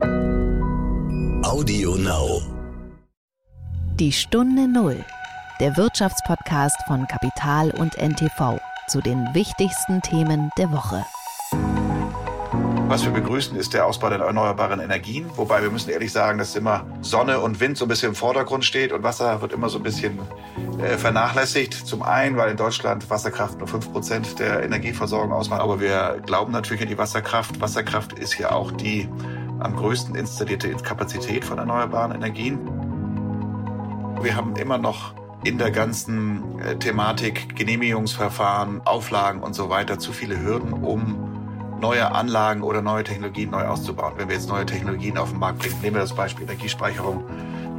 Audio Now. Die Stunde Null. Der Wirtschaftspodcast von Kapital und NTV zu den wichtigsten Themen der Woche. Was wir begrüßen, ist der Ausbau der erneuerbaren Energien. Wobei wir müssen ehrlich sagen, dass immer Sonne und Wind so ein bisschen im Vordergrund steht und Wasser wird immer so ein bisschen äh, vernachlässigt. Zum einen, weil in Deutschland Wasserkraft nur 5% der Energieversorgung ausmacht. Aber wir glauben natürlich an die Wasserkraft. Wasserkraft ist ja auch die am größten installierte Kapazität von erneuerbaren Energien. Wir haben immer noch in der ganzen äh, Thematik Genehmigungsverfahren, Auflagen und so weiter zu viele Hürden, um neue Anlagen oder neue Technologien neu auszubauen. Wenn wir jetzt neue Technologien auf den Markt bringen, nehmen wir das Beispiel Energiespeicherung,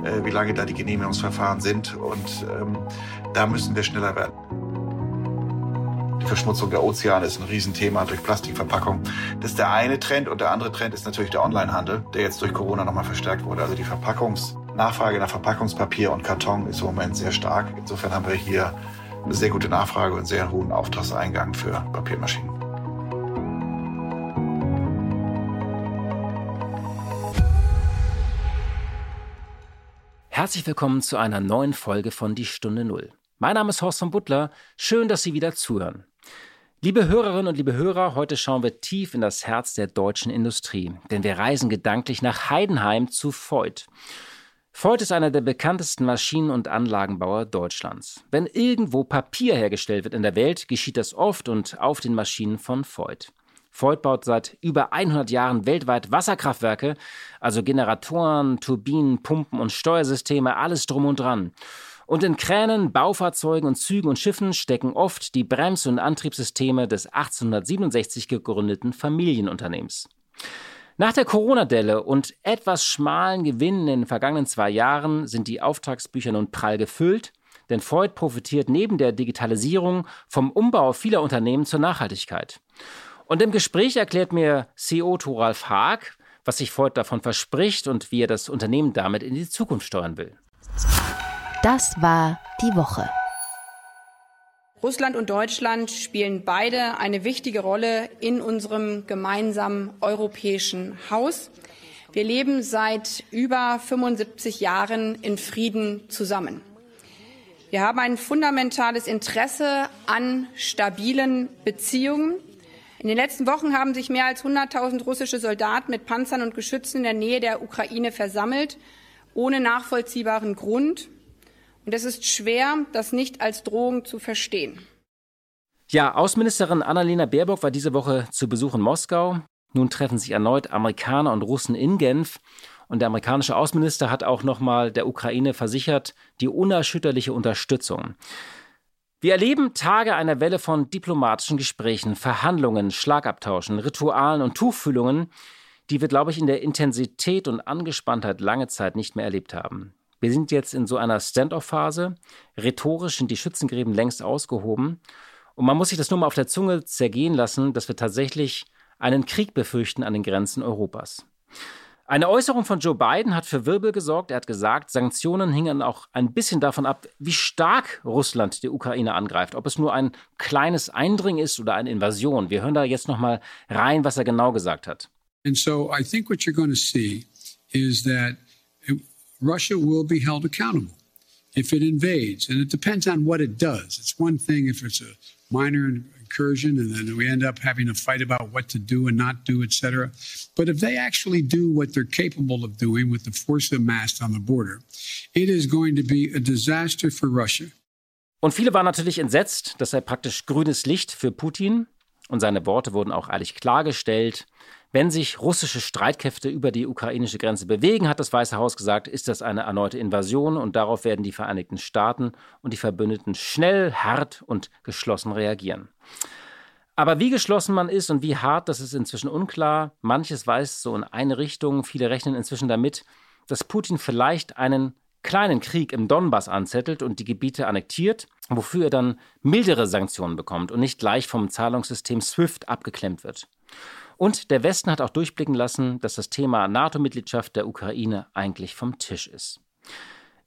äh, wie lange da die Genehmigungsverfahren sind und ähm, da müssen wir schneller werden. Die Verschmutzung der Ozeane ist ein Riesenthema durch Plastikverpackung. Das ist der eine Trend und der andere Trend ist natürlich der Onlinehandel, der jetzt durch Corona nochmal verstärkt wurde. Also die Verpackungsnachfrage nach Verpackungspapier und Karton ist im Moment sehr stark. Insofern haben wir hier eine sehr gute Nachfrage und sehr hohen Auftragseingang für Papiermaschinen. Herzlich willkommen zu einer neuen Folge von Die Stunde Null. Mein Name ist Horst von Butler. Schön, dass Sie wieder zuhören. Liebe Hörerinnen und liebe Hörer, heute schauen wir tief in das Herz der deutschen Industrie, denn wir reisen gedanklich nach Heidenheim zu Voigt. Voigt ist einer der bekanntesten Maschinen- und Anlagenbauer Deutschlands. Wenn irgendwo Papier hergestellt wird in der Welt, geschieht das oft und auf den Maschinen von Voigt. Voigt baut seit über 100 Jahren weltweit Wasserkraftwerke, also Generatoren, Turbinen, Pumpen und Steuersysteme, alles drum und dran. Und in Kränen, Baufahrzeugen und Zügen und Schiffen stecken oft die Brems- und Antriebssysteme des 1867 gegründeten Familienunternehmens. Nach der Corona-Delle und etwas schmalen Gewinnen in den vergangenen zwei Jahren sind die Auftragsbücher nun prall gefüllt, denn Voigt profitiert neben der Digitalisierung vom Umbau vieler Unternehmen zur Nachhaltigkeit. Und im Gespräch erklärt mir CEO Thoralf Haag, was sich Voigt davon verspricht und wie er das Unternehmen damit in die Zukunft steuern will. Das war die Woche. Russland und Deutschland spielen beide eine wichtige Rolle in unserem gemeinsamen europäischen Haus. Wir leben seit über 75 Jahren in Frieden zusammen. Wir haben ein fundamentales Interesse an stabilen Beziehungen. In den letzten Wochen haben sich mehr als 100.000 russische Soldaten mit Panzern und Geschützen in der Nähe der Ukraine versammelt, ohne nachvollziehbaren Grund. Und es ist schwer, das nicht als Drohung zu verstehen. Ja, Außenministerin Annalena Baerbock war diese Woche zu Besuch in Moskau. Nun treffen sich erneut Amerikaner und Russen in Genf. Und der amerikanische Außenminister hat auch nochmal der Ukraine versichert, die unerschütterliche Unterstützung. Wir erleben Tage einer Welle von diplomatischen Gesprächen, Verhandlungen, Schlagabtauschen, Ritualen und Tuchfühlungen, die wir, glaube ich, in der Intensität und Angespanntheit lange Zeit nicht mehr erlebt haben. Wir sind jetzt in so einer Stand-off-Phase. Rhetorisch sind die Schützengräben längst ausgehoben. Und man muss sich das nur mal auf der Zunge zergehen lassen, dass wir tatsächlich einen Krieg befürchten an den Grenzen Europas. Eine Äußerung von Joe Biden hat für Wirbel gesorgt. Er hat gesagt, Sanktionen hingen auch ein bisschen davon ab, wie stark Russland die Ukraine angreift. Ob es nur ein kleines Eindringen ist oder eine Invasion. Wir hören da jetzt noch mal rein, was er genau gesagt hat. And so I think what you're going to see is that Russia will be held accountable if it invades. And it depends on what it does. It's one thing if it's a minor incursion, and then we end up having a fight about what to do and not do, etc. But if they actually do what they're capable of doing with the force amassed on the border, it is going to be a disaster for Russia. Und viele waren natürlich entsetzt, dass er praktisch grünes Licht für Putin und seine Worte wurden auch ehrlich klargestellt. Wenn sich russische Streitkräfte über die ukrainische Grenze bewegen, hat das Weiße Haus gesagt, ist das eine erneute Invasion und darauf werden die Vereinigten Staaten und die Verbündeten schnell, hart und geschlossen reagieren. Aber wie geschlossen man ist und wie hart, das ist inzwischen unklar. Manches weiß so in eine Richtung. Viele rechnen inzwischen damit, dass Putin vielleicht einen kleinen Krieg im Donbass anzettelt und die Gebiete annektiert, wofür er dann mildere Sanktionen bekommt und nicht gleich vom Zahlungssystem SWIFT abgeklemmt wird. Und der Westen hat auch durchblicken lassen, dass das Thema NATO-Mitgliedschaft der Ukraine eigentlich vom Tisch ist.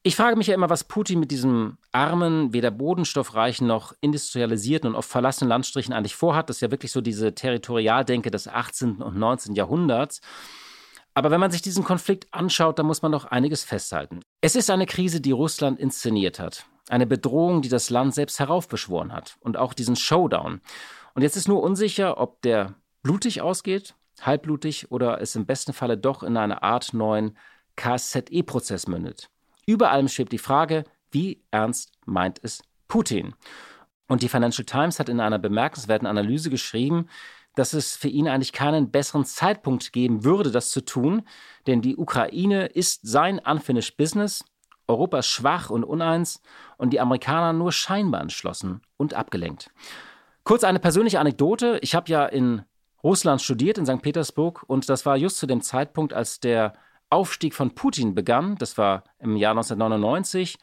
Ich frage mich ja immer, was Putin mit diesem armen, weder bodenstoffreichen noch industrialisierten und oft verlassenen Landstrichen eigentlich vorhat. Das ist ja wirklich so diese Territorialdenke des 18. und 19. Jahrhunderts. Aber wenn man sich diesen Konflikt anschaut, dann muss man doch einiges festhalten. Es ist eine Krise, die Russland inszeniert hat. Eine Bedrohung, die das Land selbst heraufbeschworen hat. Und auch diesen Showdown. Und jetzt ist nur unsicher, ob der blutig ausgeht, halbblutig oder es im besten Falle doch in eine Art neuen KSZE-Prozess mündet. Über allem schwebt die Frage, wie ernst meint es Putin? Und die Financial Times hat in einer bemerkenswerten Analyse geschrieben, dass es für ihn eigentlich keinen besseren Zeitpunkt geben würde, das zu tun, denn die Ukraine ist sein unfinished business, Europa ist schwach und uneins und die Amerikaner nur scheinbar entschlossen und abgelenkt. Kurz eine persönliche Anekdote. Ich habe ja in Russland studiert, in St. Petersburg, und das war just zu dem Zeitpunkt, als der Aufstieg von Putin begann. Das war im Jahr 1999.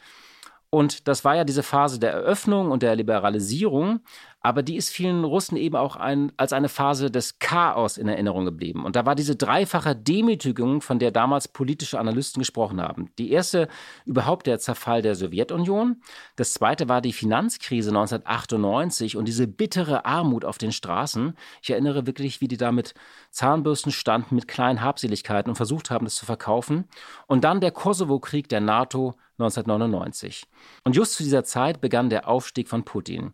Und das war ja diese Phase der Eröffnung und der Liberalisierung, aber die ist vielen Russen eben auch ein, als eine Phase des Chaos in Erinnerung geblieben. Und da war diese dreifache Demütigung, von der damals politische Analysten gesprochen haben. Die erste überhaupt der Zerfall der Sowjetunion, das zweite war die Finanzkrise 1998 und diese bittere Armut auf den Straßen. Ich erinnere wirklich, wie die da mit Zahnbürsten standen, mit kleinen Habseligkeiten und versucht haben, das zu verkaufen. Und dann der Kosovo-Krieg der NATO 1999. Und just zu dieser Zeit begann der Aufstieg von Putin,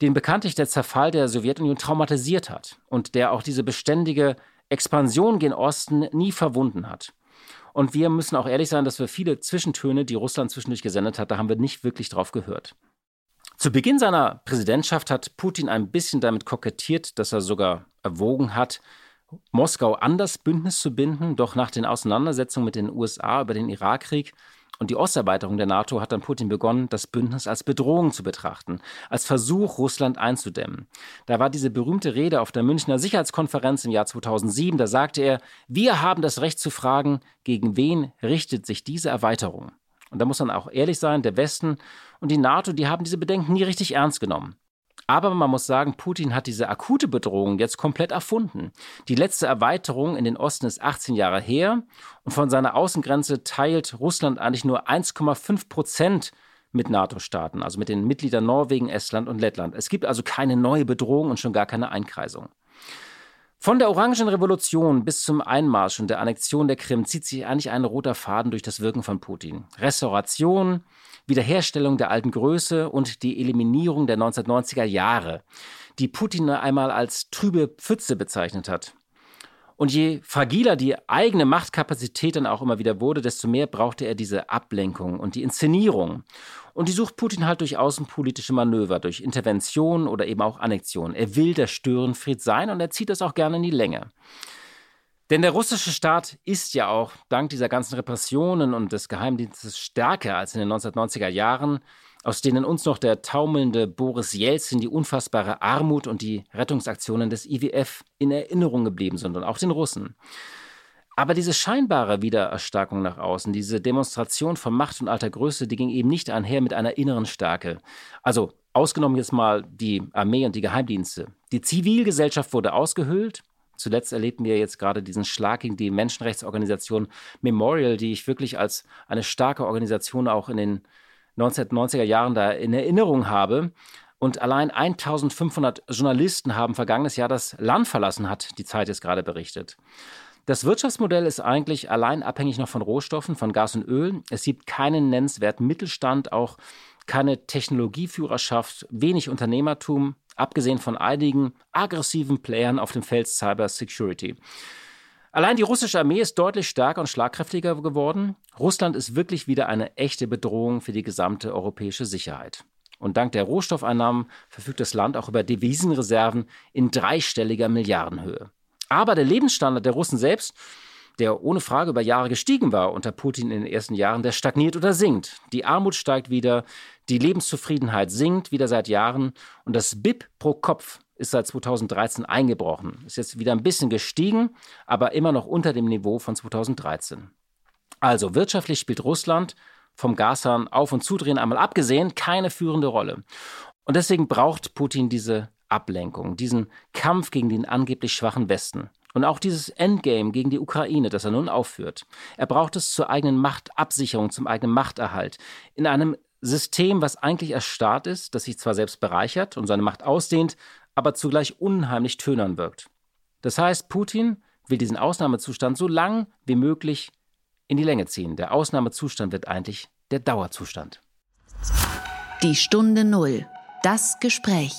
den bekanntlich der Zerfall der Sowjetunion traumatisiert hat und der auch diese beständige Expansion gen Osten nie verwunden hat. Und wir müssen auch ehrlich sein, dass wir viele Zwischentöne, die Russland zwischendurch gesendet hat, da haben wir nicht wirklich drauf gehört. Zu Beginn seiner Präsidentschaft hat Putin ein bisschen damit kokettiert, dass er sogar erwogen hat, Moskau an das Bündnis zu binden, doch nach den Auseinandersetzungen mit den USA über den Irakkrieg und die Osterweiterung der NATO hat dann Putin begonnen, das Bündnis als Bedrohung zu betrachten, als Versuch, Russland einzudämmen. Da war diese berühmte Rede auf der Münchner Sicherheitskonferenz im Jahr 2007, da sagte er, wir haben das Recht zu fragen, gegen wen richtet sich diese Erweiterung? Und da muss man auch ehrlich sein, der Westen und die NATO, die haben diese Bedenken nie richtig ernst genommen. Aber man muss sagen, Putin hat diese akute Bedrohung jetzt komplett erfunden. Die letzte Erweiterung in den Osten ist 18 Jahre her und von seiner Außengrenze teilt Russland eigentlich nur 1,5 Prozent mit NATO-Staaten, also mit den Mitgliedern Norwegen, Estland und Lettland. Es gibt also keine neue Bedrohung und schon gar keine Einkreisung. Von der Orangen Revolution bis zum Einmarsch und der Annexion der Krim zieht sich eigentlich ein roter Faden durch das Wirken von Putin. Restauration, Wiederherstellung der alten Größe und die Eliminierung der 1990er Jahre, die Putin einmal als trübe Pfütze bezeichnet hat. Und je fragiler die eigene Machtkapazität dann auch immer wieder wurde, desto mehr brauchte er diese Ablenkung und die Inszenierung. Und die sucht Putin halt durch außenpolitische Manöver, durch Intervention oder eben auch Annexion. Er will der Störenfried sein und er zieht das auch gerne in die Länge. Denn der russische Staat ist ja auch dank dieser ganzen Repressionen und des Geheimdienstes stärker als in den 1990er Jahren, aus denen uns noch der taumelnde Boris Jelzin, die unfassbare Armut und die Rettungsaktionen des IWF in Erinnerung geblieben sind und auch den Russen. Aber diese scheinbare Wiedererstarkung nach außen, diese Demonstration von Macht und alter Größe, die ging eben nicht einher mit einer inneren Stärke. Also ausgenommen jetzt mal die Armee und die Geheimdienste. Die Zivilgesellschaft wurde ausgehöhlt, Zuletzt erlebten wir jetzt gerade diesen Schlag gegen die Menschenrechtsorganisation Memorial, die ich wirklich als eine starke Organisation auch in den 1990er Jahren da in Erinnerung habe. Und allein 1500 Journalisten haben vergangenes Jahr das Land verlassen, hat die Zeit jetzt gerade berichtet. Das Wirtschaftsmodell ist eigentlich allein abhängig noch von Rohstoffen, von Gas und Öl. Es gibt keinen nennenswerten Mittelstand, auch keine Technologieführerschaft, wenig Unternehmertum, abgesehen von einigen aggressiven Playern auf dem Feld Cyber Security. Allein die russische Armee ist deutlich stärker und schlagkräftiger geworden. Russland ist wirklich wieder eine echte Bedrohung für die gesamte europäische Sicherheit. Und dank der Rohstoffeinnahmen verfügt das Land auch über Devisenreserven in dreistelliger Milliardenhöhe. Aber der Lebensstandard der Russen selbst der ohne Frage über Jahre gestiegen war unter Putin in den ersten Jahren, der stagniert oder sinkt. Die Armut steigt wieder, die Lebenszufriedenheit sinkt wieder seit Jahren und das BIP pro Kopf ist seit 2013 eingebrochen. Ist jetzt wieder ein bisschen gestiegen, aber immer noch unter dem Niveau von 2013. Also wirtschaftlich spielt Russland vom Gashahn auf und zudrehen einmal abgesehen keine führende Rolle. Und deswegen braucht Putin diese Ablenkung, diesen Kampf gegen den angeblich schwachen Westen. Und auch dieses Endgame gegen die Ukraine, das er nun aufführt. Er braucht es zur eigenen Machtabsicherung, zum eigenen Machterhalt. In einem System, was eigentlich erstarrt ist, das sich zwar selbst bereichert und seine Macht ausdehnt, aber zugleich unheimlich tönern wirkt. Das heißt, Putin will diesen Ausnahmezustand so lang wie möglich in die Länge ziehen. Der Ausnahmezustand wird eigentlich der Dauerzustand. Die Stunde Null. Das Gespräch.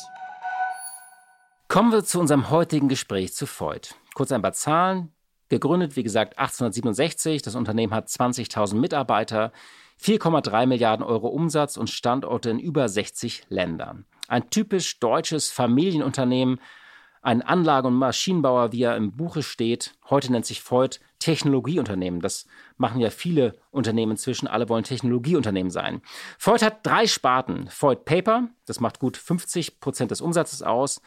Kommen wir zu unserem heutigen Gespräch zu Freud. Kurz ein paar Zahlen. Gegründet, wie gesagt, 1867. Das Unternehmen hat 20.000 Mitarbeiter, 4,3 Milliarden Euro Umsatz und Standorte in über 60 Ländern. Ein typisch deutsches Familienunternehmen, ein Anlage- und Maschinenbauer, wie er im Buche steht. Heute nennt sich Freud Technologieunternehmen. Das machen ja viele Unternehmen inzwischen. Alle wollen Technologieunternehmen sein. Freud hat drei Sparten. Freud Paper, das macht gut 50 Prozent des Umsatzes aus.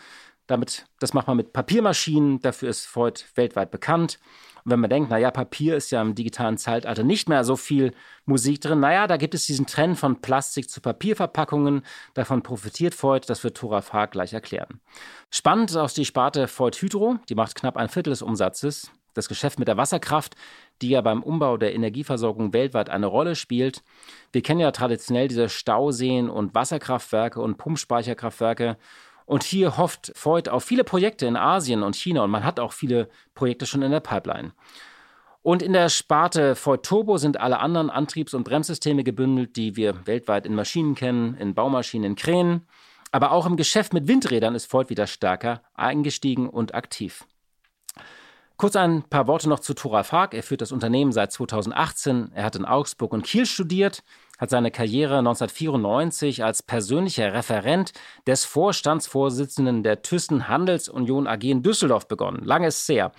Damit, das macht man mit Papiermaschinen. Dafür ist Freud weltweit bekannt. Und wenn man denkt, naja, Papier ist ja im digitalen Zeitalter nicht mehr so viel Musik drin, naja, da gibt es diesen Trend von Plastik zu Papierverpackungen. Davon profitiert Freud, das wird Thora Fark gleich erklären. Spannend ist auch die Sparte Freud Hydro, die macht knapp ein Viertel des Umsatzes. Das Geschäft mit der Wasserkraft, die ja beim Umbau der Energieversorgung weltweit eine Rolle spielt. Wir kennen ja traditionell diese Stauseen und Wasserkraftwerke und Pumpspeicherkraftwerke. Und hier hofft Freud auf viele Projekte in Asien und China und man hat auch viele Projekte schon in der Pipeline. Und in der Sparte Freud Turbo sind alle anderen Antriebs- und Bremssysteme gebündelt, die wir weltweit in Maschinen kennen, in Baumaschinen, in Kränen. Aber auch im Geschäft mit Windrädern ist Freud wieder stärker eingestiegen und aktiv. Kurz ein paar Worte noch zu Thora Fark. Er führt das Unternehmen seit 2018. Er hat in Augsburg und Kiel studiert, hat seine Karriere 1994 als persönlicher Referent des Vorstandsvorsitzenden der Thyssen Handelsunion AG in Düsseldorf begonnen. Lange ist her.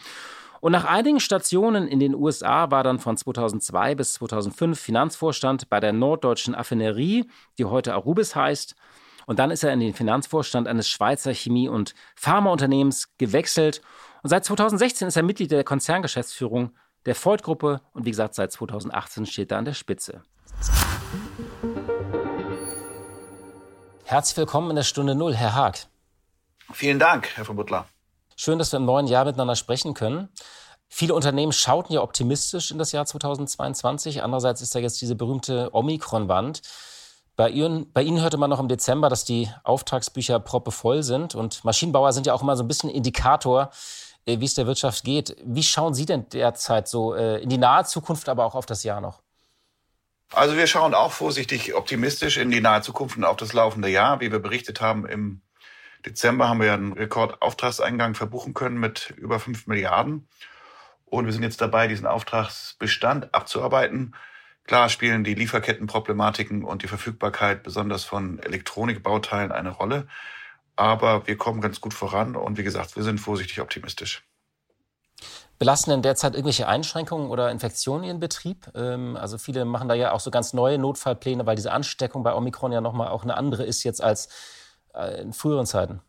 Und nach einigen Stationen in den USA war dann von 2002 bis 2005 Finanzvorstand bei der Norddeutschen Affinerie, die heute Arubis heißt. Und dann ist er in den Finanzvorstand eines Schweizer Chemie- und Pharmaunternehmens gewechselt. Und seit 2016 ist er Mitglied der Konzerngeschäftsführung der Freud-Gruppe und wie gesagt, seit 2018 steht er an der Spitze. Herzlich willkommen in der Stunde Null, Herr Haag. Vielen Dank, Herr von Butler. Schön, dass wir im neuen Jahr miteinander sprechen können. Viele Unternehmen schauten ja optimistisch in das Jahr 2022. Andererseits ist da jetzt diese berühmte Omikron-Wand. Bei Ihnen, bei Ihnen hörte man noch im Dezember, dass die Auftragsbücher proppevoll sind. Und Maschinenbauer sind ja auch immer so ein bisschen Indikator, wie es der Wirtschaft geht. Wie schauen Sie denn derzeit so äh, in die nahe Zukunft, aber auch auf das Jahr noch? Also wir schauen auch vorsichtig optimistisch in die nahe Zukunft und auf das laufende Jahr. Wie wir berichtet haben, im Dezember haben wir einen Rekordauftragseingang verbuchen können mit über fünf Milliarden. Und wir sind jetzt dabei, diesen Auftragsbestand abzuarbeiten. Klar spielen die Lieferkettenproblematiken und die Verfügbarkeit besonders von Elektronikbauteilen eine Rolle. Aber wir kommen ganz gut voran und wie gesagt, wir sind vorsichtig optimistisch. Belasten denn derzeit irgendwelche Einschränkungen oder Infektionen Ihren Betrieb? Ähm, also viele machen da ja auch so ganz neue Notfallpläne, weil diese Ansteckung bei Omikron ja nochmal auch eine andere ist jetzt als äh, in früheren Zeiten.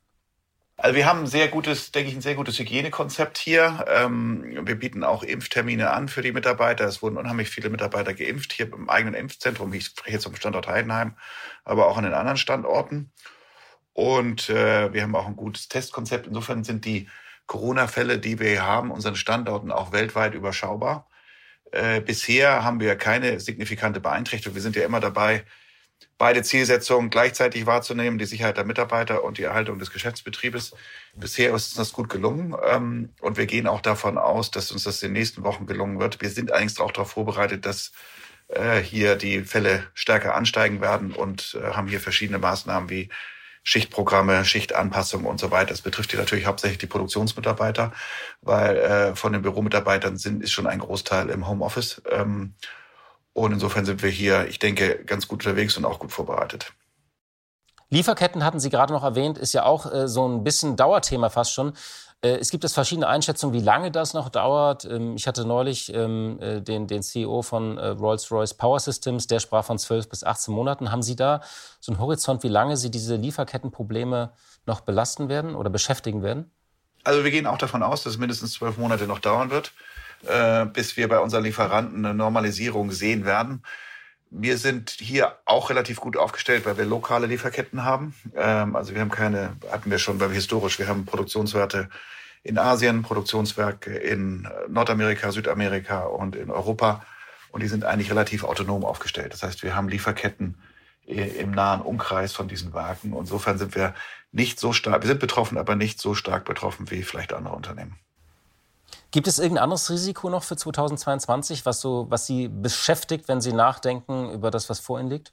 Also wir haben ein sehr gutes, denke ich, ein sehr gutes Hygienekonzept hier. Ähm, wir bieten auch Impftermine an für die Mitarbeiter. Es wurden unheimlich viele Mitarbeiter geimpft hier im eigenen Impfzentrum. Ich spreche jetzt vom Standort Heidenheim, aber auch an den anderen Standorten. Und äh, wir haben auch ein gutes Testkonzept. Insofern sind die Corona-Fälle, die wir haben, unseren Standorten auch weltweit überschaubar. Äh, bisher haben wir keine signifikante Beeinträchtigung. Wir sind ja immer dabei, beide Zielsetzungen gleichzeitig wahrzunehmen, die Sicherheit der Mitarbeiter und die Erhaltung des Geschäftsbetriebes. Bisher ist uns das gut gelungen ähm, und wir gehen auch davon aus, dass uns das in den nächsten Wochen gelungen wird. Wir sind allerdings auch darauf vorbereitet, dass äh, hier die Fälle stärker ansteigen werden und äh, haben hier verschiedene Maßnahmen wie Schichtprogramme, Schichtanpassungen und so weiter. Das betrifft hier natürlich hauptsächlich die Produktionsmitarbeiter, weil äh, von den Büromitarbeitern sind, ist schon ein Großteil im Homeoffice. Ähm, und insofern sind wir hier, ich denke, ganz gut unterwegs und auch gut vorbereitet. Lieferketten hatten Sie gerade noch erwähnt, ist ja auch äh, so ein bisschen Dauerthema fast schon. Äh, es gibt es verschiedene Einschätzungen, wie lange das noch dauert. Ähm, ich hatte neulich ähm, äh, den, den CEO von äh, Rolls-Royce Power Systems, der sprach von 12 bis 18 Monaten. Haben Sie da so einen Horizont, wie lange Sie diese Lieferkettenprobleme noch belasten werden oder beschäftigen werden? Also wir gehen auch davon aus, dass es mindestens zwölf Monate noch dauern wird, bis wir bei unseren Lieferanten eine Normalisierung sehen werden. Wir sind hier auch relativ gut aufgestellt, weil wir lokale Lieferketten haben. Ähm, also wir haben keine, hatten wir schon, weil wir historisch, wir haben Produktionswerte in Asien, Produktionswerke in Nordamerika, Südamerika und in Europa. Und die sind eigentlich relativ autonom aufgestellt. Das heißt, wir haben Lieferketten im nahen Umkreis von diesen Werken. Insofern sind wir nicht so stark, wir sind betroffen, aber nicht so stark betroffen wie vielleicht andere Unternehmen. Gibt es irgendein anderes Risiko noch für 2022, was, so, was Sie beschäftigt, wenn Sie nachdenken über das, was vor Ihnen liegt?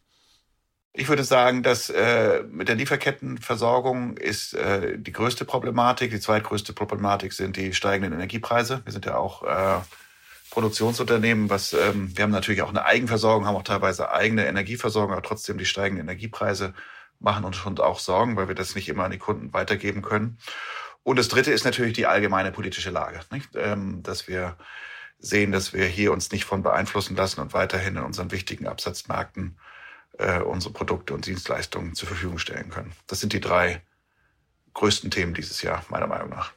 Ich würde sagen, dass äh, mit der Lieferkettenversorgung ist äh, die größte Problematik. Die zweitgrößte Problematik sind die steigenden Energiepreise. Wir sind ja auch äh, Produktionsunternehmen, was ähm, wir haben natürlich auch eine Eigenversorgung, haben auch teilweise eigene Energieversorgung, aber trotzdem die steigenden Energiepreise machen uns schon auch Sorgen, weil wir das nicht immer an die Kunden weitergeben können. Und das Dritte ist natürlich die allgemeine politische Lage? Ähm, dass wir sehen, dass wir hier uns nicht von beeinflussen lassen und weiterhin in unseren wichtigen Absatzmärkten äh, unsere Produkte und Dienstleistungen zur Verfügung stellen können. Das sind die drei größten Themen dieses Jahr, meiner Meinung nach.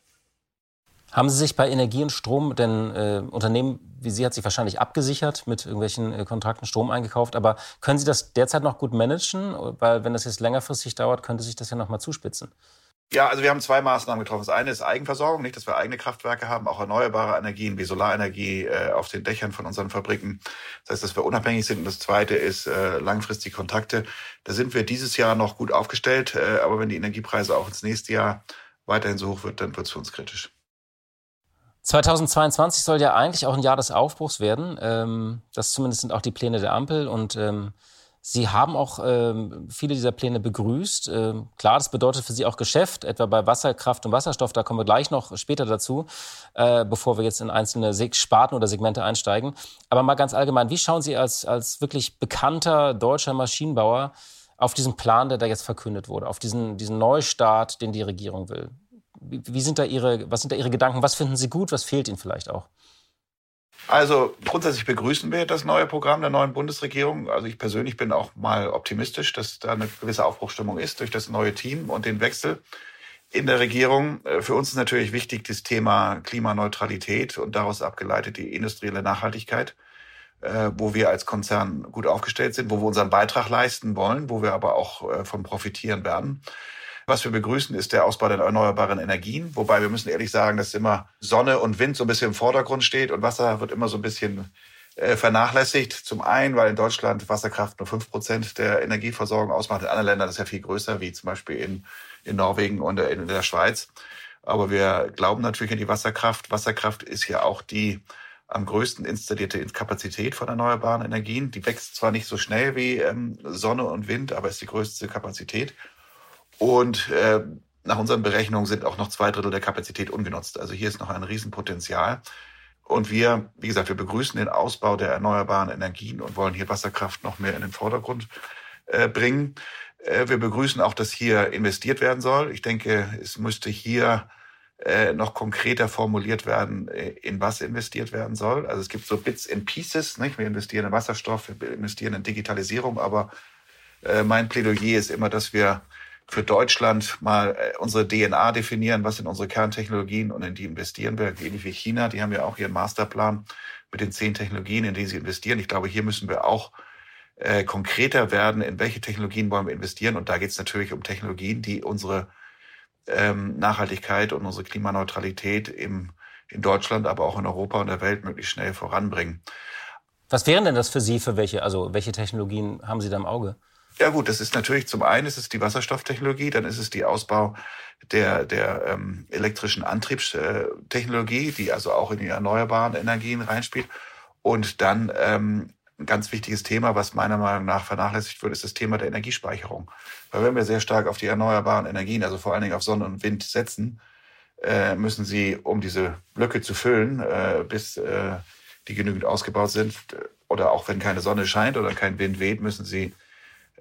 Haben Sie sich bei Energie und Strom, denn äh, Unternehmen wie Sie hat sich wahrscheinlich abgesichert mit irgendwelchen äh, Kontrakten Strom eingekauft, aber können Sie das derzeit noch gut managen? Weil wenn das jetzt längerfristig dauert, könnte sich das ja noch mal zuspitzen. Ja, also wir haben zwei Maßnahmen getroffen. Das eine ist Eigenversorgung, nicht, dass wir eigene Kraftwerke haben, auch erneuerbare Energien wie Solarenergie äh, auf den Dächern von unseren Fabriken. Das heißt, dass wir unabhängig sind. Und das zweite ist äh, langfristige Kontakte. Da sind wir dieses Jahr noch gut aufgestellt, äh, aber wenn die Energiepreise auch ins nächste Jahr weiterhin so hoch wird, dann wird es für uns kritisch. 2022 soll ja eigentlich auch ein Jahr des Aufbruchs werden. Ähm, das zumindest sind auch die Pläne der Ampel und ähm, Sie haben auch ähm, viele dieser Pläne begrüßt. Ähm, klar, das bedeutet für Sie auch Geschäft, etwa bei Wasserkraft und Wasserstoff. Da kommen wir gleich noch später dazu, äh, bevor wir jetzt in einzelne Sparten oder Segmente einsteigen. Aber mal ganz allgemein, wie schauen Sie als, als wirklich bekannter deutscher Maschinenbauer auf diesen Plan, der da jetzt verkündet wurde, auf diesen, diesen Neustart, den die Regierung will? Wie, wie sind da Ihre, was sind da Ihre Gedanken? Was finden Sie gut? Was fehlt Ihnen vielleicht auch? Also grundsätzlich begrüßen wir das neue Programm der neuen Bundesregierung. Also ich persönlich bin auch mal optimistisch, dass da eine gewisse Aufbruchstimmung ist durch das neue Team und den Wechsel in der Regierung. Äh, für uns ist natürlich wichtig das Thema Klimaneutralität und daraus abgeleitet die industrielle Nachhaltigkeit, äh, wo wir als Konzern gut aufgestellt sind, wo wir unseren Beitrag leisten wollen, wo wir aber auch äh, von profitieren werden. Was wir begrüßen, ist der Ausbau der erneuerbaren Energien. Wobei wir müssen ehrlich sagen, dass immer Sonne und Wind so ein bisschen im Vordergrund steht und Wasser wird immer so ein bisschen äh, vernachlässigt. Zum einen, weil in Deutschland Wasserkraft nur fünf Prozent der Energieversorgung ausmacht. In anderen Ländern ist ja viel größer, wie zum Beispiel in, in Norwegen und in der Schweiz. Aber wir glauben natürlich an die Wasserkraft. Wasserkraft ist ja auch die am größten installierte Kapazität von erneuerbaren Energien. Die wächst zwar nicht so schnell wie ähm, Sonne und Wind, aber ist die größte Kapazität. Und äh, nach unseren Berechnungen sind auch noch zwei Drittel der Kapazität ungenutzt. Also hier ist noch ein Riesenpotenzial. Und wir, wie gesagt, wir begrüßen den Ausbau der erneuerbaren Energien und wollen hier Wasserkraft noch mehr in den Vordergrund äh, bringen. Äh, wir begrüßen auch, dass hier investiert werden soll. Ich denke, es müsste hier äh, noch konkreter formuliert werden, äh, in was investiert werden soll. Also es gibt so Bits and Pieces. Nicht? Wir investieren in Wasserstoff, wir investieren in Digitalisierung, aber äh, mein Plädoyer ist immer, dass wir für Deutschland mal äh, unsere DNA definieren, was sind unsere Kerntechnologien und in die investieren wir, ähnlich wie China, die haben ja auch ihren Masterplan mit den zehn Technologien, in die sie investieren. Ich glaube, hier müssen wir auch äh, konkreter werden, in welche Technologien wollen wir investieren. Und da geht es natürlich um Technologien, die unsere ähm, Nachhaltigkeit und unsere Klimaneutralität im, in Deutschland, aber auch in Europa und der Welt möglichst schnell voranbringen. Was wären denn das für Sie, für welche, also welche Technologien haben Sie da im Auge? Ja gut, das ist natürlich zum einen ist es die Wasserstofftechnologie, dann ist es die Ausbau der, der ähm, elektrischen Antriebstechnologie, die also auch in die erneuerbaren Energien reinspielt. Und dann ähm, ein ganz wichtiges Thema, was meiner Meinung nach vernachlässigt wird, ist das Thema der Energiespeicherung. Weil wenn wir sehr stark auf die erneuerbaren Energien, also vor allen Dingen auf Sonne und Wind setzen, äh, müssen sie, um diese Blöcke zu füllen, äh, bis äh, die genügend ausgebaut sind, oder auch wenn keine Sonne scheint oder kein Wind weht, müssen sie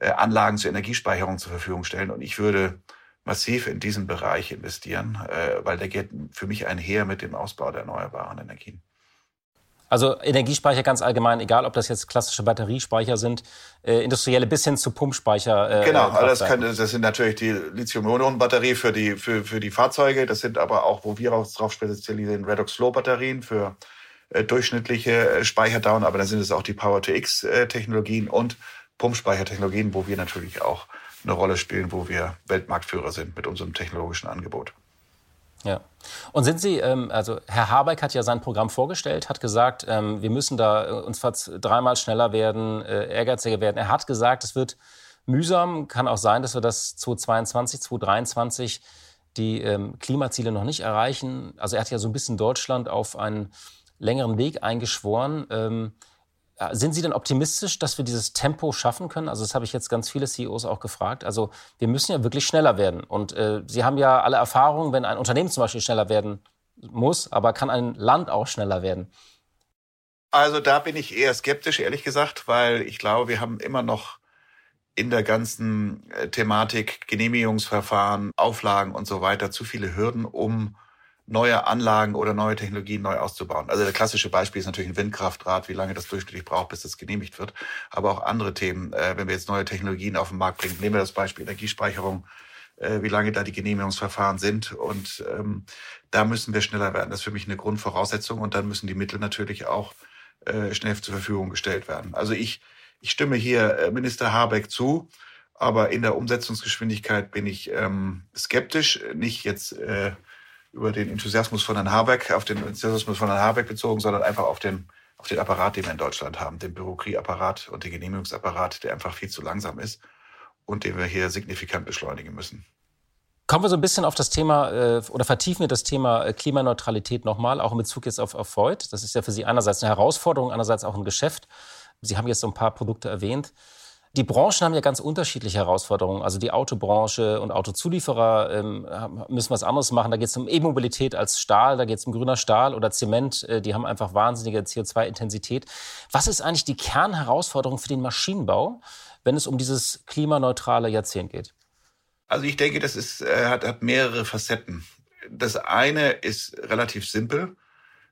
Anlagen zur Energiespeicherung zur Verfügung stellen. Und ich würde massiv in diesen Bereich investieren, äh, weil der geht für mich einher mit dem Ausbau der erneuerbaren Energien. Also Energiespeicher ganz allgemein, egal ob das jetzt klassische Batteriespeicher sind, äh, industrielle bis hin zu Pumpspeicher. Äh, genau, das, können, das sind natürlich die Lithium-Ionen-Batterie für die, für, für die Fahrzeuge. Das sind aber auch, wo wir uns drauf spezialisieren, Redox-Flow-Batterien für äh, durchschnittliche äh, Speicherdauern. Aber dann sind es auch die Power-to-X-Technologien und Pumpspeichertechnologien, wo wir natürlich auch eine Rolle spielen, wo wir Weltmarktführer sind mit unserem technologischen Angebot. Ja. Und sind Sie, ähm, also Herr Habeck hat ja sein Programm vorgestellt, hat gesagt, ähm, wir müssen da äh, uns dreimal schneller werden, äh, ehrgeiziger werden. Er hat gesagt, es wird mühsam, kann auch sein, dass wir das 2022, 2023 die ähm, Klimaziele noch nicht erreichen. Also er hat ja so ein bisschen Deutschland auf einen längeren Weg eingeschworen. Sind Sie denn optimistisch, dass wir dieses Tempo schaffen können? Also das habe ich jetzt ganz viele CEOs auch gefragt. Also wir müssen ja wirklich schneller werden. Und äh, Sie haben ja alle Erfahrungen, wenn ein Unternehmen zum Beispiel schneller werden muss, aber kann ein Land auch schneller werden? Also da bin ich eher skeptisch, ehrlich gesagt, weil ich glaube, wir haben immer noch in der ganzen äh, Thematik Genehmigungsverfahren, Auflagen und so weiter zu viele Hürden, um neue Anlagen oder neue Technologien neu auszubauen. Also der klassische Beispiel ist natürlich ein Windkraftrad, wie lange das durchschnittlich braucht, bis das genehmigt wird. Aber auch andere Themen, äh, wenn wir jetzt neue Technologien auf den Markt bringen, nehmen wir das Beispiel Energiespeicherung, äh, wie lange da die Genehmigungsverfahren sind. Und ähm, da müssen wir schneller werden. Das ist für mich eine Grundvoraussetzung. Und dann müssen die Mittel natürlich auch äh, schnell zur Verfügung gestellt werden. Also ich, ich stimme hier äh, Minister Habeck zu. Aber in der Umsetzungsgeschwindigkeit bin ich ähm, skeptisch. Nicht jetzt äh, über den Enthusiasmus von Herrn Habeck, auf den Enthusiasmus von Herrn Habeck bezogen, sondern einfach auf den, auf den Apparat, den wir in Deutschland haben, den Bürokratieapparat und den Genehmigungsapparat, der einfach viel zu langsam ist und den wir hier signifikant beschleunigen müssen. Kommen wir so ein bisschen auf das Thema äh, oder vertiefen wir das Thema äh, Klimaneutralität nochmal, auch in Bezug jetzt auf, auf Freud. Das ist ja für Sie einerseits eine Herausforderung, andererseits auch ein Geschäft. Sie haben jetzt so ein paar Produkte erwähnt. Die Branchen haben ja ganz unterschiedliche Herausforderungen. Also die Autobranche und Autozulieferer ähm, müssen was anderes machen. Da geht es um E-Mobilität als Stahl, da geht es um grüner Stahl oder Zement. Äh, die haben einfach wahnsinnige CO2-Intensität. Was ist eigentlich die Kernherausforderung für den Maschinenbau, wenn es um dieses klimaneutrale Jahrzehnt geht? Also ich denke, das ist, äh, hat, hat mehrere Facetten. Das eine ist relativ simpel.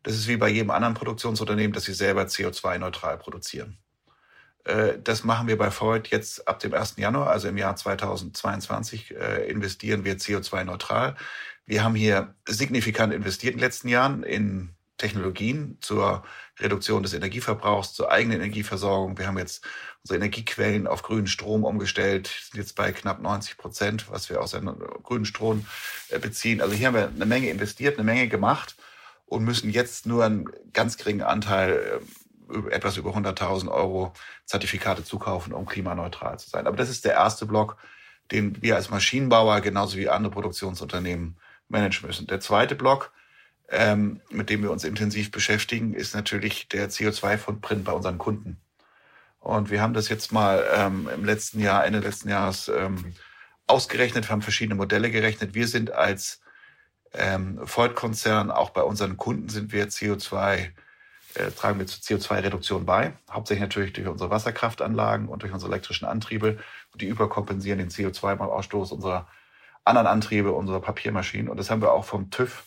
Das ist wie bei jedem anderen Produktionsunternehmen, dass sie selber CO2-neutral produzieren. Äh, das machen wir bei Freud jetzt ab dem 1. Januar, also im Jahr 2022, äh, investieren wir CO2-neutral. Wir haben hier signifikant investiert in den letzten Jahren in Technologien zur Reduktion des Energieverbrauchs, zur eigenen Energieversorgung. Wir haben jetzt unsere Energiequellen auf grünen Strom umgestellt, sind jetzt bei knapp 90 Prozent, was wir aus grünen Strom äh, beziehen. Also hier haben wir eine Menge investiert, eine Menge gemacht und müssen jetzt nur einen ganz geringen Anteil etwas über 100.000 Euro Zertifikate zukaufen, um klimaneutral zu sein. Aber das ist der erste Block, den wir als Maschinenbauer genauso wie andere Produktionsunternehmen managen müssen. Der zweite Block, ähm, mit dem wir uns intensiv beschäftigen, ist natürlich der CO2-Footprint bei unseren Kunden. Und wir haben das jetzt mal ähm, im letzten Jahr, Ende letzten Jahres ähm, ausgerechnet, haben verschiedene Modelle gerechnet. Wir sind als ähm, Ford-Konzern, auch bei unseren Kunden sind wir CO2 äh, tragen wir zur CO2-Reduktion bei. Hauptsächlich natürlich durch unsere Wasserkraftanlagen und durch unsere elektrischen Antriebe. Die überkompensieren den CO2-Ausstoß unserer anderen Antriebe, unserer Papiermaschinen. Und das haben wir auch vom TÜV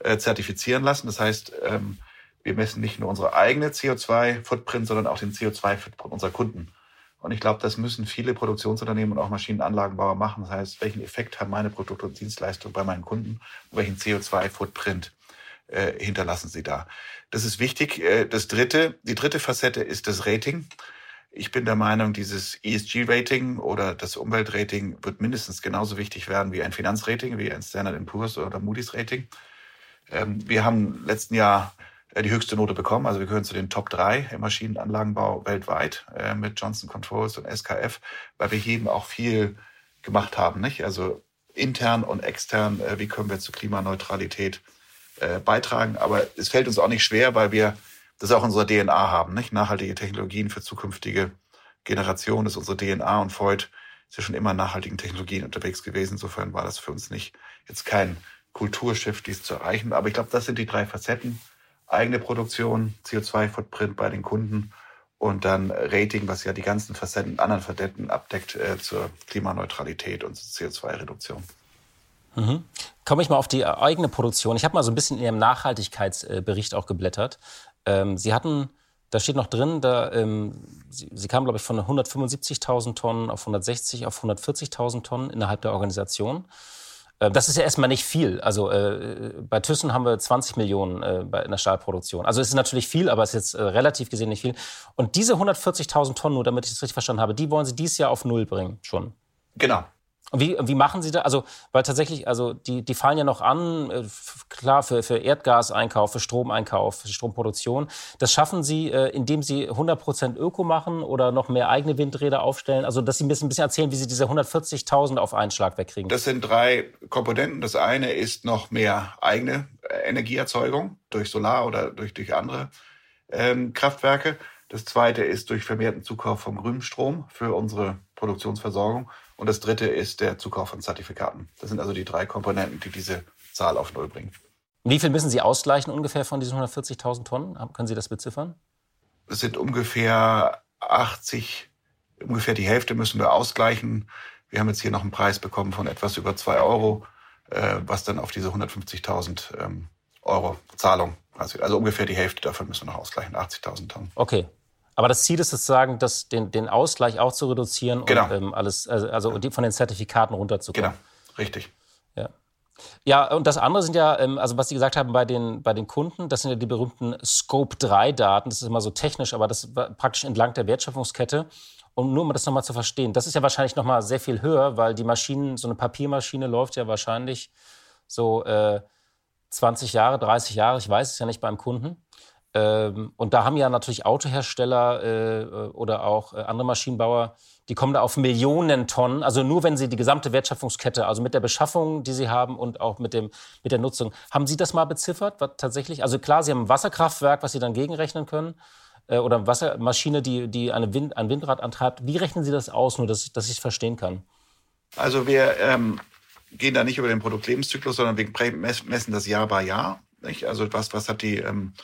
äh, zertifizieren lassen. Das heißt, ähm, wir messen nicht nur unsere eigene CO2-Footprint, sondern auch den CO2-Footprint unserer Kunden. Und ich glaube, das müssen viele Produktionsunternehmen und auch Maschinenanlagenbauer machen. Das heißt, welchen Effekt haben meine Produkte und Dienstleistungen bei meinen Kunden? welchen CO2-Footprint äh, hinterlassen sie da? Das ist wichtig. Äh, das dritte, die dritte Facette ist das Rating. Ich bin der Meinung, dieses ESG-Rating oder das Umweltrating wird mindestens genauso wichtig werden wie ein Finanzrating, wie ein Standard Poor's oder Moody's Rating. Ähm, wir haben letzten Jahr äh, die höchste Note bekommen. Also wir gehören zu den Top 3 im Maschinenanlagenbau weltweit mit Johnson Controls und SKF, weil wir eben auch viel gemacht haben. Nicht? Also intern und extern, wie können wir zur Klimaneutralität äh, beitragen. Aber es fällt uns auch nicht schwer, weil wir das auch unsere DNA haben. Nicht? Nachhaltige Technologien für zukünftige Generationen ist unsere DNA und Freud ist ja schon immer nachhaltigen Technologien unterwegs gewesen. Insofern war das für uns nicht jetzt kein Kulturschiff, dies zu erreichen. Aber ich glaube, das sind die drei Facetten. Eigene Produktion, CO2-Footprint bei den Kunden und dann Rating, was ja die ganzen Facetten, anderen Facetten abdeckt äh, zur Klimaneutralität und zur CO2-Reduktion. Mhm. Komme ich mal auf die eigene Produktion. Ich habe mal so ein bisschen in Ihrem Nachhaltigkeitsbericht auch geblättert. Ähm, Sie hatten, da steht noch drin, da, ähm, Sie, Sie kamen, glaube ich, von 175.000 Tonnen auf 160, auf 140.000 Tonnen innerhalb der Organisation. Äh, das ist ja erstmal nicht viel. Also äh, bei Thyssen haben wir 20 Millionen äh, in der Stahlproduktion. Also es ist natürlich viel, aber es ist jetzt äh, relativ gesehen nicht viel. Und diese 140.000 Tonnen, nur damit ich das richtig verstanden habe, die wollen Sie dieses Jahr auf Null bringen schon. Genau. Wie, wie machen Sie da? Also, weil tatsächlich, also die, die fallen ja noch an, äh, klar, für, für Erdgaseinkauf, für Stromeinkauf, für Stromproduktion. Das schaffen Sie, äh, indem Sie 100% Öko machen oder noch mehr eigene Windräder aufstellen? Also, dass Sie ein bisschen, ein bisschen erzählen, wie Sie diese 140.000 auf einen Schlag wegkriegen. Das sind drei Komponenten. Das eine ist noch mehr eigene äh, Energieerzeugung durch Solar oder durch, durch andere ähm, Kraftwerke. Das zweite ist durch vermehrten Zukauf von grünem Strom für unsere Produktionsversorgung. Und das dritte ist der Zukauf von Zertifikaten. Das sind also die drei Komponenten, die diese Zahl auf Null bringen. Wie viel müssen Sie ausgleichen ungefähr von diesen 140.000 Tonnen? Können Sie das beziffern? Es sind ungefähr 80, ungefähr die Hälfte müssen wir ausgleichen. Wir haben jetzt hier noch einen Preis bekommen von etwas über zwei Euro, äh, was dann auf diese 150.000 ähm, Euro Zahlung, also, also ungefähr die Hälfte davon müssen wir noch ausgleichen, 80.000 Tonnen. Okay, aber das Ziel ist sozusagen, das, den, den Ausgleich auch zu reduzieren genau. und ähm, alles, also, also die, von den Zertifikaten runterzukommen. Genau, richtig. Ja. Ja, und das andere sind ja, ähm, also was Sie gesagt haben bei den, bei den Kunden, das sind ja die berühmten Scope-3-Daten. Das ist immer so technisch, aber das praktisch entlang der Wertschöpfungskette. Und nur um das nochmal zu verstehen, das ist ja wahrscheinlich nochmal sehr viel höher, weil die Maschinen, so eine Papiermaschine läuft ja wahrscheinlich so äh, 20 Jahre, 30 Jahre, ich weiß es ja nicht beim Kunden. Ähm, und da haben ja natürlich Autohersteller äh, oder auch äh, andere Maschinenbauer, die kommen da auf Millionen Tonnen. Also nur wenn sie die gesamte Wertschöpfungskette, also mit der Beschaffung, die sie haben und auch mit, dem, mit der Nutzung. Haben Sie das mal beziffert? Was tatsächlich? Also klar, Sie haben ein Wasserkraftwerk, was Sie dann gegenrechnen können. Äh, oder eine Wassermaschine, die, die eine Wind, ein Windrad antreibt. Wie rechnen Sie das aus, nur dass, dass ich es verstehen kann? Also wir ähm, gehen da nicht über den Produktlebenszyklus, sondern wir messen das Jahr bei Jahr. Nicht? Also was, was hat die... Ähm,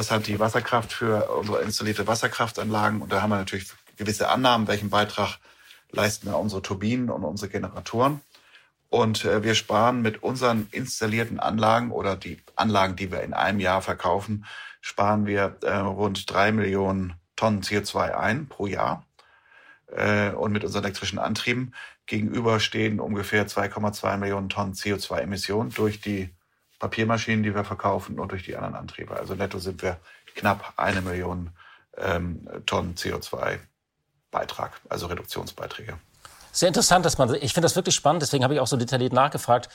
was hat die Wasserkraft für unsere installierte Wasserkraftanlagen. Und da haben wir natürlich gewisse Annahmen, welchen Beitrag leisten unsere Turbinen und unsere Generatoren. Und äh, wir sparen mit unseren installierten Anlagen oder die Anlagen, die wir in einem Jahr verkaufen, sparen wir äh, rund drei Millionen Tonnen CO2 ein pro Jahr. Äh, und mit unseren elektrischen Antrieben gegenüber stehen ungefähr 2,2 Millionen Tonnen CO2-Emissionen durch die Papiermaschinen, die wir verkaufen und durch die anderen Antriebe. Also netto sind wir knapp eine Million ähm, Tonnen CO2-Beitrag, also Reduktionsbeiträge. Sehr interessant, dass man, ich finde das wirklich spannend, deswegen habe ich auch so detailliert nachgefragt,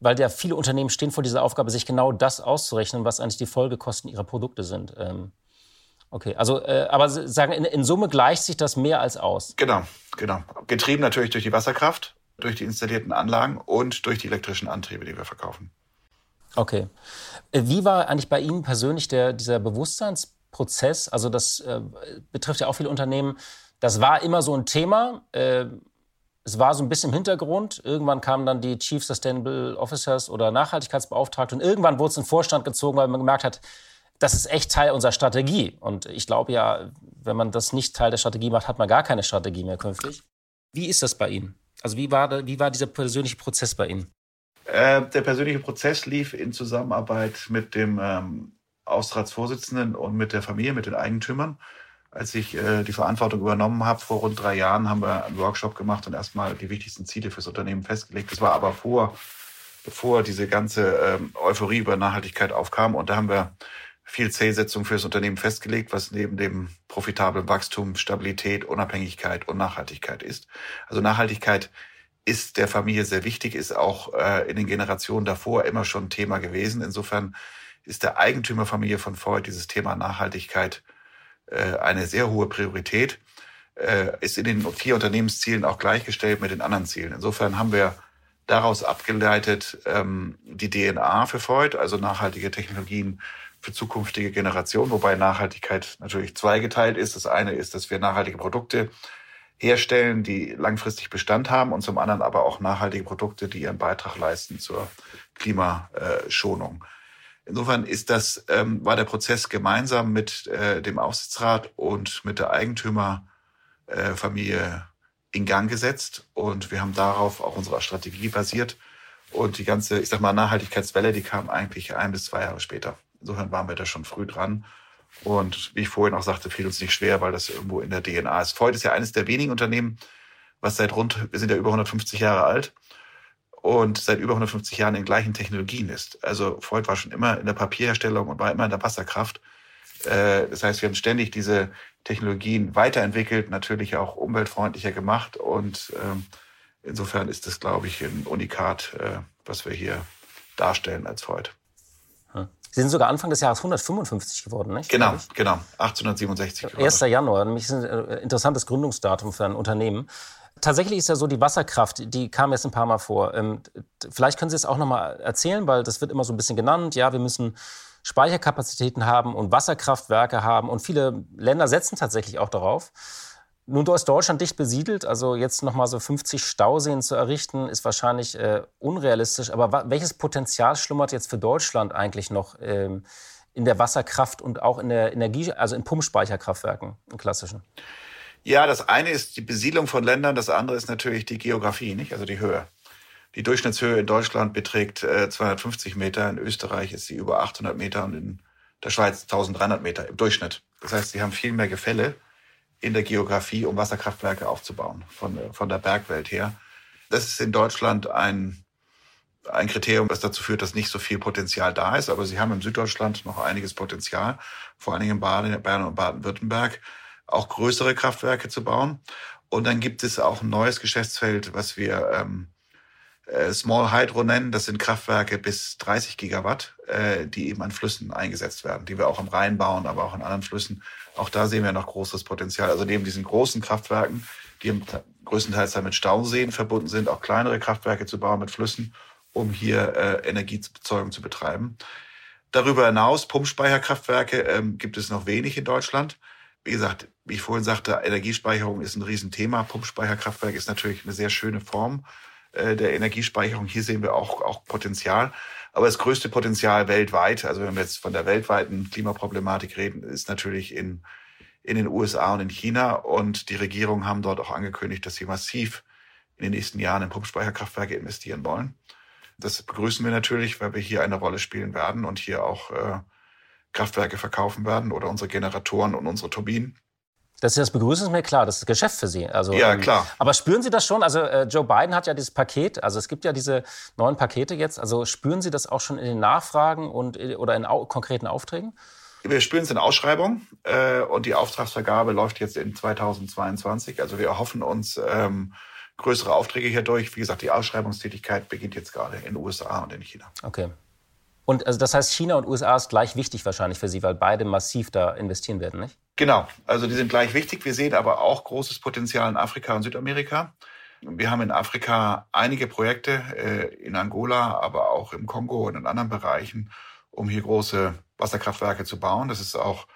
weil ja viele Unternehmen stehen vor dieser Aufgabe, sich genau das auszurechnen, was eigentlich die Folgekosten ihrer Produkte sind. Ähm, okay, also, äh, aber sagen, in, in Summe gleicht sich das mehr als aus. Genau, genau. Getrieben natürlich durch die Wasserkraft, durch die installierten Anlagen und durch die elektrischen Antriebe, die wir verkaufen. Okay. Äh, wie war eigentlich bei Ihnen persönlich der, dieser Bewusstseinsprozess? Also das äh, betrifft ja auch viele Unternehmen. Das war immer so ein Thema. Äh, es war so ein bisschen im Hintergrund. Irgendwann kamen dann die Chief Sustainable Officers oder Nachhaltigkeitsbeauftragte und irgendwann wurde es in den Vorstand gezogen, weil man gemerkt hat, das ist echt Teil unserer Strategie. Und ich glaube ja, wenn man das nicht Teil der Strategie macht, hat man gar keine Strategie mehr künftig. Wie ist das bei Ihnen? Also wie war, wie war dieser persönliche Prozess bei Ihnen? Äh, der persönliche Prozess lief in Zusammenarbeit mit dem ähm, Aufsichtsratsvorsitzenden und mit der Familie, mit den Eigentümern. Als ich äh, die Verantwortung übernommen habe, vor rund drei Jahren, haben wir einen Workshop gemacht und erstmal die wichtigsten Ziele fürs Unternehmen festgelegt. Das war aber vor, bevor diese ganze ähm, Euphorie über Nachhaltigkeit aufkam. Und da haben wir viel Zielsetzung für das Unternehmen festgelegt, was neben dem profitablen Wachstum Stabilität, Unabhängigkeit und Nachhaltigkeit ist. Also Nachhaltigkeit ist der Familie sehr wichtig, ist auch äh, in den Generationen davor immer schon Thema gewesen. Insofern ist der Eigentümerfamilie von Freud dieses Thema Nachhaltigkeit äh, eine sehr hohe Priorität, äh, ist in den vier Unternehmenszielen auch gleichgestellt mit den anderen Zielen. Insofern haben wir daraus abgeleitet ähm, die DNA für Freud, also nachhaltige Technologien für zukünftige Generationen, wobei Nachhaltigkeit natürlich zweigeteilt ist. Das eine ist, dass wir nachhaltige Produkte herstellen, die langfristig Bestand haben und zum anderen aber auch nachhaltige Produkte, die ihren Beitrag leisten zur Klimaschonung. Insofern ist das, ähm, war der Prozess gemeinsam mit äh, dem Aufsichtsrat und mit der Eigentümerfamilie äh, in Gang gesetzt und wir haben darauf auch unsere Strategie basiert und die ganze, ich sag mal, Nachhaltigkeitswelle, die kam eigentlich ein bis zwei Jahre später. Insofern waren wir da schon früh dran und wie ich vorhin auch sagte, fiel uns nicht schwer, weil das irgendwo in der DNA ist. Freud ist ja eines der wenigen Unternehmen, was seit rund, wir sind ja über 150 Jahre alt und seit über 150 Jahren in gleichen Technologien ist. Also Freud war schon immer in der Papierherstellung und war immer in der Wasserkraft. Äh, das heißt, wir haben ständig diese Technologien weiterentwickelt, natürlich auch umweltfreundlicher gemacht und ähm, Insofern ist das, glaube ich, ein Unikat, äh, was wir hier darstellen als heute. Sie sind sogar Anfang des Jahres 155 geworden, nicht? Genau, genau. 1867. 1. Januar, nämlich ein äh, interessantes Gründungsdatum für ein Unternehmen. Tatsächlich ist ja so, die Wasserkraft, die kam jetzt ein paar Mal vor. Ähm, vielleicht können Sie es auch noch mal erzählen, weil das wird immer so ein bisschen genannt. Ja, wir müssen Speicherkapazitäten haben und Wasserkraftwerke haben. Und viele Länder setzen tatsächlich auch darauf. Nun ist Deutschland dicht besiedelt, also jetzt nochmal so 50 Stauseen zu errichten, ist wahrscheinlich äh, unrealistisch. Aber welches Potenzial schlummert jetzt für Deutschland eigentlich noch ähm, in der Wasserkraft und auch in der Energie, also in Pumpspeicherkraftwerken, in klassischen? Ja, das eine ist die Besiedlung von Ländern, das andere ist natürlich die Geografie, nicht? also die Höhe. Die Durchschnittshöhe in Deutschland beträgt äh, 250 Meter, in Österreich ist sie über 800 Meter und in der Schweiz 1300 Meter im Durchschnitt. Das heißt, sie haben viel mehr Gefälle in der Geografie, um Wasserkraftwerke aufzubauen, von, von der Bergwelt her. Das ist in Deutschland ein, ein Kriterium, das dazu führt, dass nicht so viel Potenzial da ist. Aber sie haben in Süddeutschland noch einiges Potenzial, vor allen Dingen in Baden, Bayern und Baden-Württemberg, auch größere Kraftwerke zu bauen. Und dann gibt es auch ein neues Geschäftsfeld, was wir ähm, äh, Small Hydro nennen. Das sind Kraftwerke bis 30 Gigawatt, äh, die eben an Flüssen eingesetzt werden, die wir auch am Rhein bauen, aber auch an anderen Flüssen. Auch da sehen wir noch großes Potenzial. Also neben diesen großen Kraftwerken, die größtenteils dann mit Stauseen verbunden sind, auch kleinere Kraftwerke zu bauen mit Flüssen, um hier äh, Energieerzeugung zu betreiben. Darüber hinaus, Pumpspeicherkraftwerke ähm, gibt es noch wenig in Deutschland. Wie gesagt, wie ich vorhin sagte, Energiespeicherung ist ein Riesenthema. Pumpspeicherkraftwerk ist natürlich eine sehr schöne Form äh, der Energiespeicherung. Hier sehen wir auch, auch Potenzial. Aber das größte Potenzial weltweit, also wenn wir jetzt von der weltweiten Klimaproblematik reden, ist natürlich in, in den USA und in China. Und die Regierungen haben dort auch angekündigt, dass sie massiv in den nächsten Jahren in Pumpspeicherkraftwerke investieren wollen. Das begrüßen wir natürlich, weil wir hier eine Rolle spielen werden und hier auch äh, Kraftwerke verkaufen werden oder unsere Generatoren und unsere Turbinen. Dass Sie das begrüßen, ist mir klar. Das ist Geschäft für Sie. Also, ja, ähm, klar. aber spüren Sie das schon? Also äh, Joe Biden hat ja dieses Paket, also es gibt ja diese neuen Pakete jetzt. Also spüren Sie das auch schon in den Nachfragen und, äh, oder in au konkreten Aufträgen? Wir spüren es in Ausschreibungen äh, und die Auftragsvergabe läuft jetzt in 2022. Also wir erhoffen uns ähm, größere Aufträge hier durch. Wie gesagt, die Ausschreibungstätigkeit beginnt jetzt gerade in den USA und in China. Okay. Und also das heißt, China und USA ist gleich wichtig wahrscheinlich für Sie, weil beide massiv da investieren werden, nicht? Genau, also die sind gleich wichtig. Wir sehen aber auch großes Potenzial in Afrika und Südamerika. Wir haben in Afrika einige Projekte, äh, in Angola, aber auch im Kongo und in anderen Bereichen, um hier große Wasserkraftwerke zu bauen. Das ist auch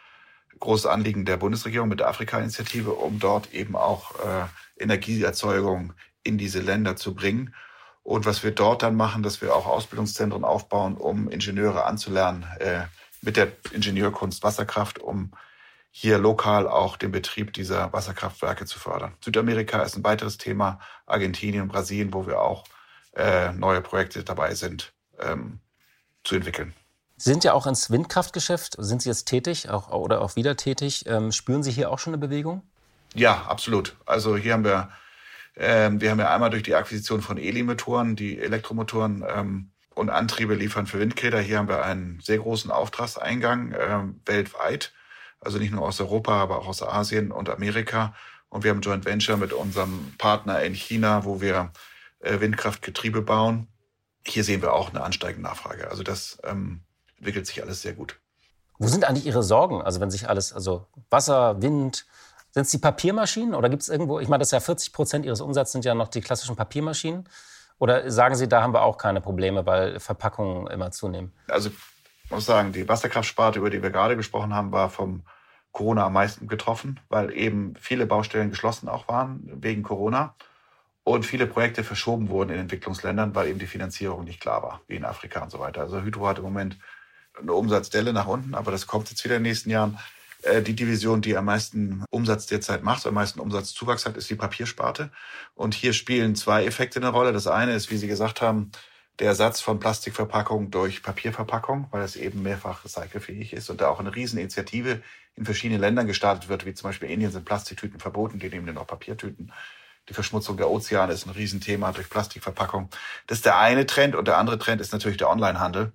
großes Anliegen der Bundesregierung mit der Afrika-Initiative, um dort eben auch äh, Energieerzeugung in diese Länder zu bringen. Und was wir dort dann machen, dass wir auch Ausbildungszentren aufbauen, um Ingenieure anzulernen äh, mit der Ingenieurkunst Wasserkraft, um hier lokal auch den Betrieb dieser Wasserkraftwerke zu fördern. Südamerika ist ein weiteres Thema, Argentinien, Brasilien, wo wir auch äh, neue Projekte dabei sind ähm, zu entwickeln. Sie sind ja auch ins Windkraftgeschäft. Sind Sie jetzt tätig auch, oder auch wieder tätig? Ähm, spüren Sie hier auch schon eine Bewegung? Ja, absolut. Also hier haben wir, ähm, wir haben ja einmal durch die Akquisition von Eli-Motoren, die Elektromotoren ähm, und Antriebe liefern für Windräder. Hier haben wir einen sehr großen Auftragseingang ähm, weltweit also nicht nur aus Europa, aber auch aus Asien und Amerika. Und wir haben ein Joint Venture mit unserem Partner in China, wo wir äh, Windkraftgetriebe bauen. Hier sehen wir auch eine ansteigende Nachfrage. Also das ähm, entwickelt sich alles sehr gut. Wo sind eigentlich Ihre Sorgen? Also wenn sich alles, also Wasser, Wind, sind es die Papiermaschinen oder gibt es irgendwo, ich meine, das ist ja 40 Prozent Ihres Umsatzes sind ja noch die klassischen Papiermaschinen. Oder sagen Sie, da haben wir auch keine Probleme, weil Verpackungen immer zunehmen? Also muss sagen, die Wasserkraftsparte, über die wir gerade gesprochen haben, war vom Corona am meisten getroffen, weil eben viele Baustellen geschlossen auch waren wegen Corona und viele Projekte verschoben wurden in Entwicklungsländern, weil eben die Finanzierung nicht klar war, wie in Afrika und so weiter. Also Hydro hat im Moment eine Umsatzdelle nach unten, aber das kommt jetzt wieder in den nächsten Jahren. Äh, die Division, die am meisten Umsatz derzeit macht, am meisten Umsatzzuwachs hat, ist die Papiersparte. Und hier spielen zwei Effekte eine Rolle. Das eine ist, wie Sie gesagt haben, der Ersatz von Plastikverpackung durch Papierverpackung, weil es eben mehrfach recycelfähig ist und da auch eine Rieseninitiative in verschiedenen Ländern gestartet wird, wie zum Beispiel in Indien sind Plastiktüten verboten, die nehmen dann auch Papiertüten. Die Verschmutzung der Ozeane ist ein Riesenthema durch Plastikverpackung. Das ist der eine Trend und der andere Trend ist natürlich der Onlinehandel,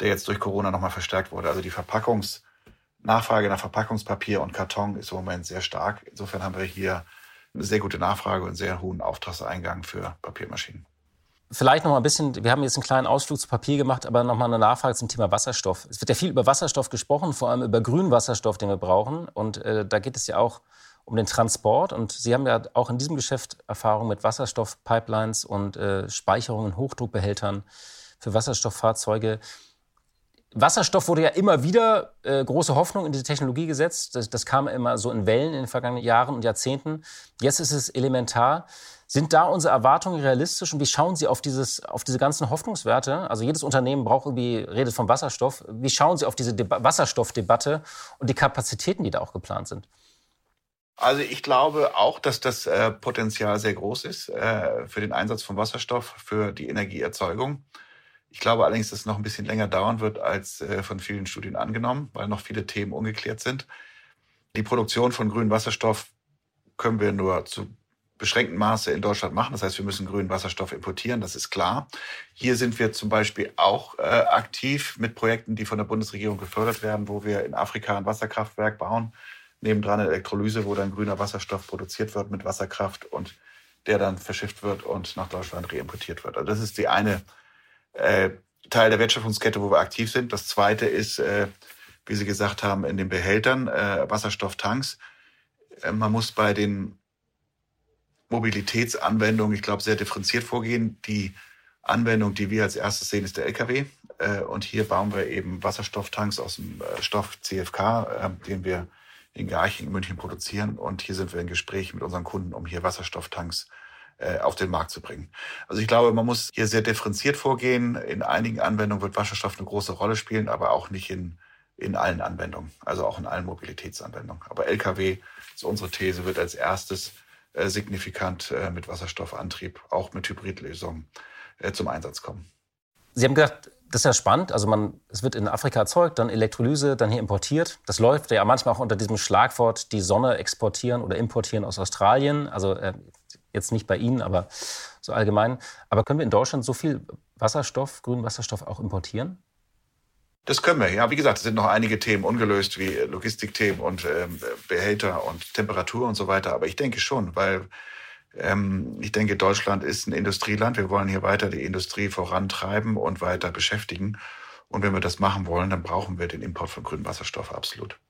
der jetzt durch Corona nochmal verstärkt wurde. Also die Verpackungs Nachfrage nach Verpackungspapier und Karton ist im Moment sehr stark. Insofern haben wir hier eine sehr gute Nachfrage und sehr hohen Auftragseingang für Papiermaschinen. Vielleicht noch mal ein bisschen, wir haben jetzt einen kleinen Ausflug zu Papier gemacht, aber noch mal eine Nachfrage zum Thema Wasserstoff. Es wird ja viel über Wasserstoff gesprochen, vor allem über grünen Wasserstoff, den wir brauchen. Und äh, da geht es ja auch um den Transport. Und Sie haben ja auch in diesem Geschäft Erfahrung mit Wasserstoffpipelines und äh, Speicherungen, Hochdruckbehältern für Wasserstofffahrzeuge. Wasserstoff wurde ja immer wieder äh, große Hoffnung in diese Technologie gesetzt. Das, das, kam immer so in Wellen in den vergangenen Jahren und Jahrzehnten. Jetzt ist es elementar. Sind da unsere Erwartungen realistisch und wie schauen Sie auf, dieses, auf diese ganzen Hoffnungswerte? Also jedes Unternehmen braucht irgendwie, redet vom Wasserstoff. Wie schauen Sie auf diese Deba Wasserstoffdebatte und die Kapazitäten, die da auch geplant sind? Also ich glaube auch, dass das äh, Potenzial sehr groß ist äh, für den Einsatz von Wasserstoff für die Energieerzeugung. Ich glaube allerdings, dass es noch ein bisschen länger dauern wird als äh, von vielen Studien angenommen, weil noch viele Themen ungeklärt sind. Die Produktion von grünem Wasserstoff können wir nur zu beschränktem Maße in Deutschland machen. Das heißt, wir müssen grünen Wasserstoff importieren, das ist klar. Hier sind wir zum Beispiel auch äh, aktiv mit Projekten, die von der Bundesregierung gefördert werden, wo wir in Afrika ein Wasserkraftwerk bauen, nebendran eine Elektrolyse, wo dann grüner Wasserstoff produziert wird mit Wasserkraft und der dann verschifft wird und nach Deutschland reimportiert wird. Also das ist die eine äh, Teil der Wertschöpfungskette, wo wir aktiv sind. Das zweite ist, äh, wie Sie gesagt haben, in den Behältern, äh, Wasserstofftanks. Äh, man muss bei den Mobilitätsanwendungen, ich glaube, sehr differenziert vorgehen. Die Anwendung, die wir als erstes sehen, ist der LKW. Äh, und hier bauen wir eben Wasserstofftanks aus dem äh, Stoff CFK, äh, den wir in Garching in München produzieren. Und hier sind wir in Gespräch mit unseren Kunden, um hier Wasserstofftanks äh, auf den Markt zu bringen. Also ich glaube, man muss hier sehr differenziert vorgehen. In einigen Anwendungen wird Wasserstoff eine große Rolle spielen, aber auch nicht in, in allen Anwendungen, also auch in allen Mobilitätsanwendungen. Aber Lkw, so unsere These, wird als erstes signifikant äh, mit Wasserstoffantrieb, auch mit Hybridlösungen äh, zum Einsatz kommen. Sie haben gesagt, das ist ja spannend. Also man, es wird in Afrika erzeugt, dann Elektrolyse, dann hier importiert. Das läuft ja manchmal auch unter diesem Schlagwort die Sonne exportieren oder importieren aus Australien. Also äh, Jetzt nicht bei Ihnen, aber so allgemein. Aber können wir in Deutschland so viel Wasserstoff, grünen Wasserstoff auch importieren? Das können wir, ja. Wie gesagt, es sind noch einige Themen ungelöst, wie Logistikthemen und ähm, Behälter und Temperatur und so weiter. Aber ich denke schon, weil ähm, ich denke, Deutschland ist ein Industrieland. Wir wollen hier weiter die Industrie vorantreiben und weiter beschäftigen. Und wenn wir das machen wollen, dann brauchen wir den Import von grünem Wasserstoff absolut.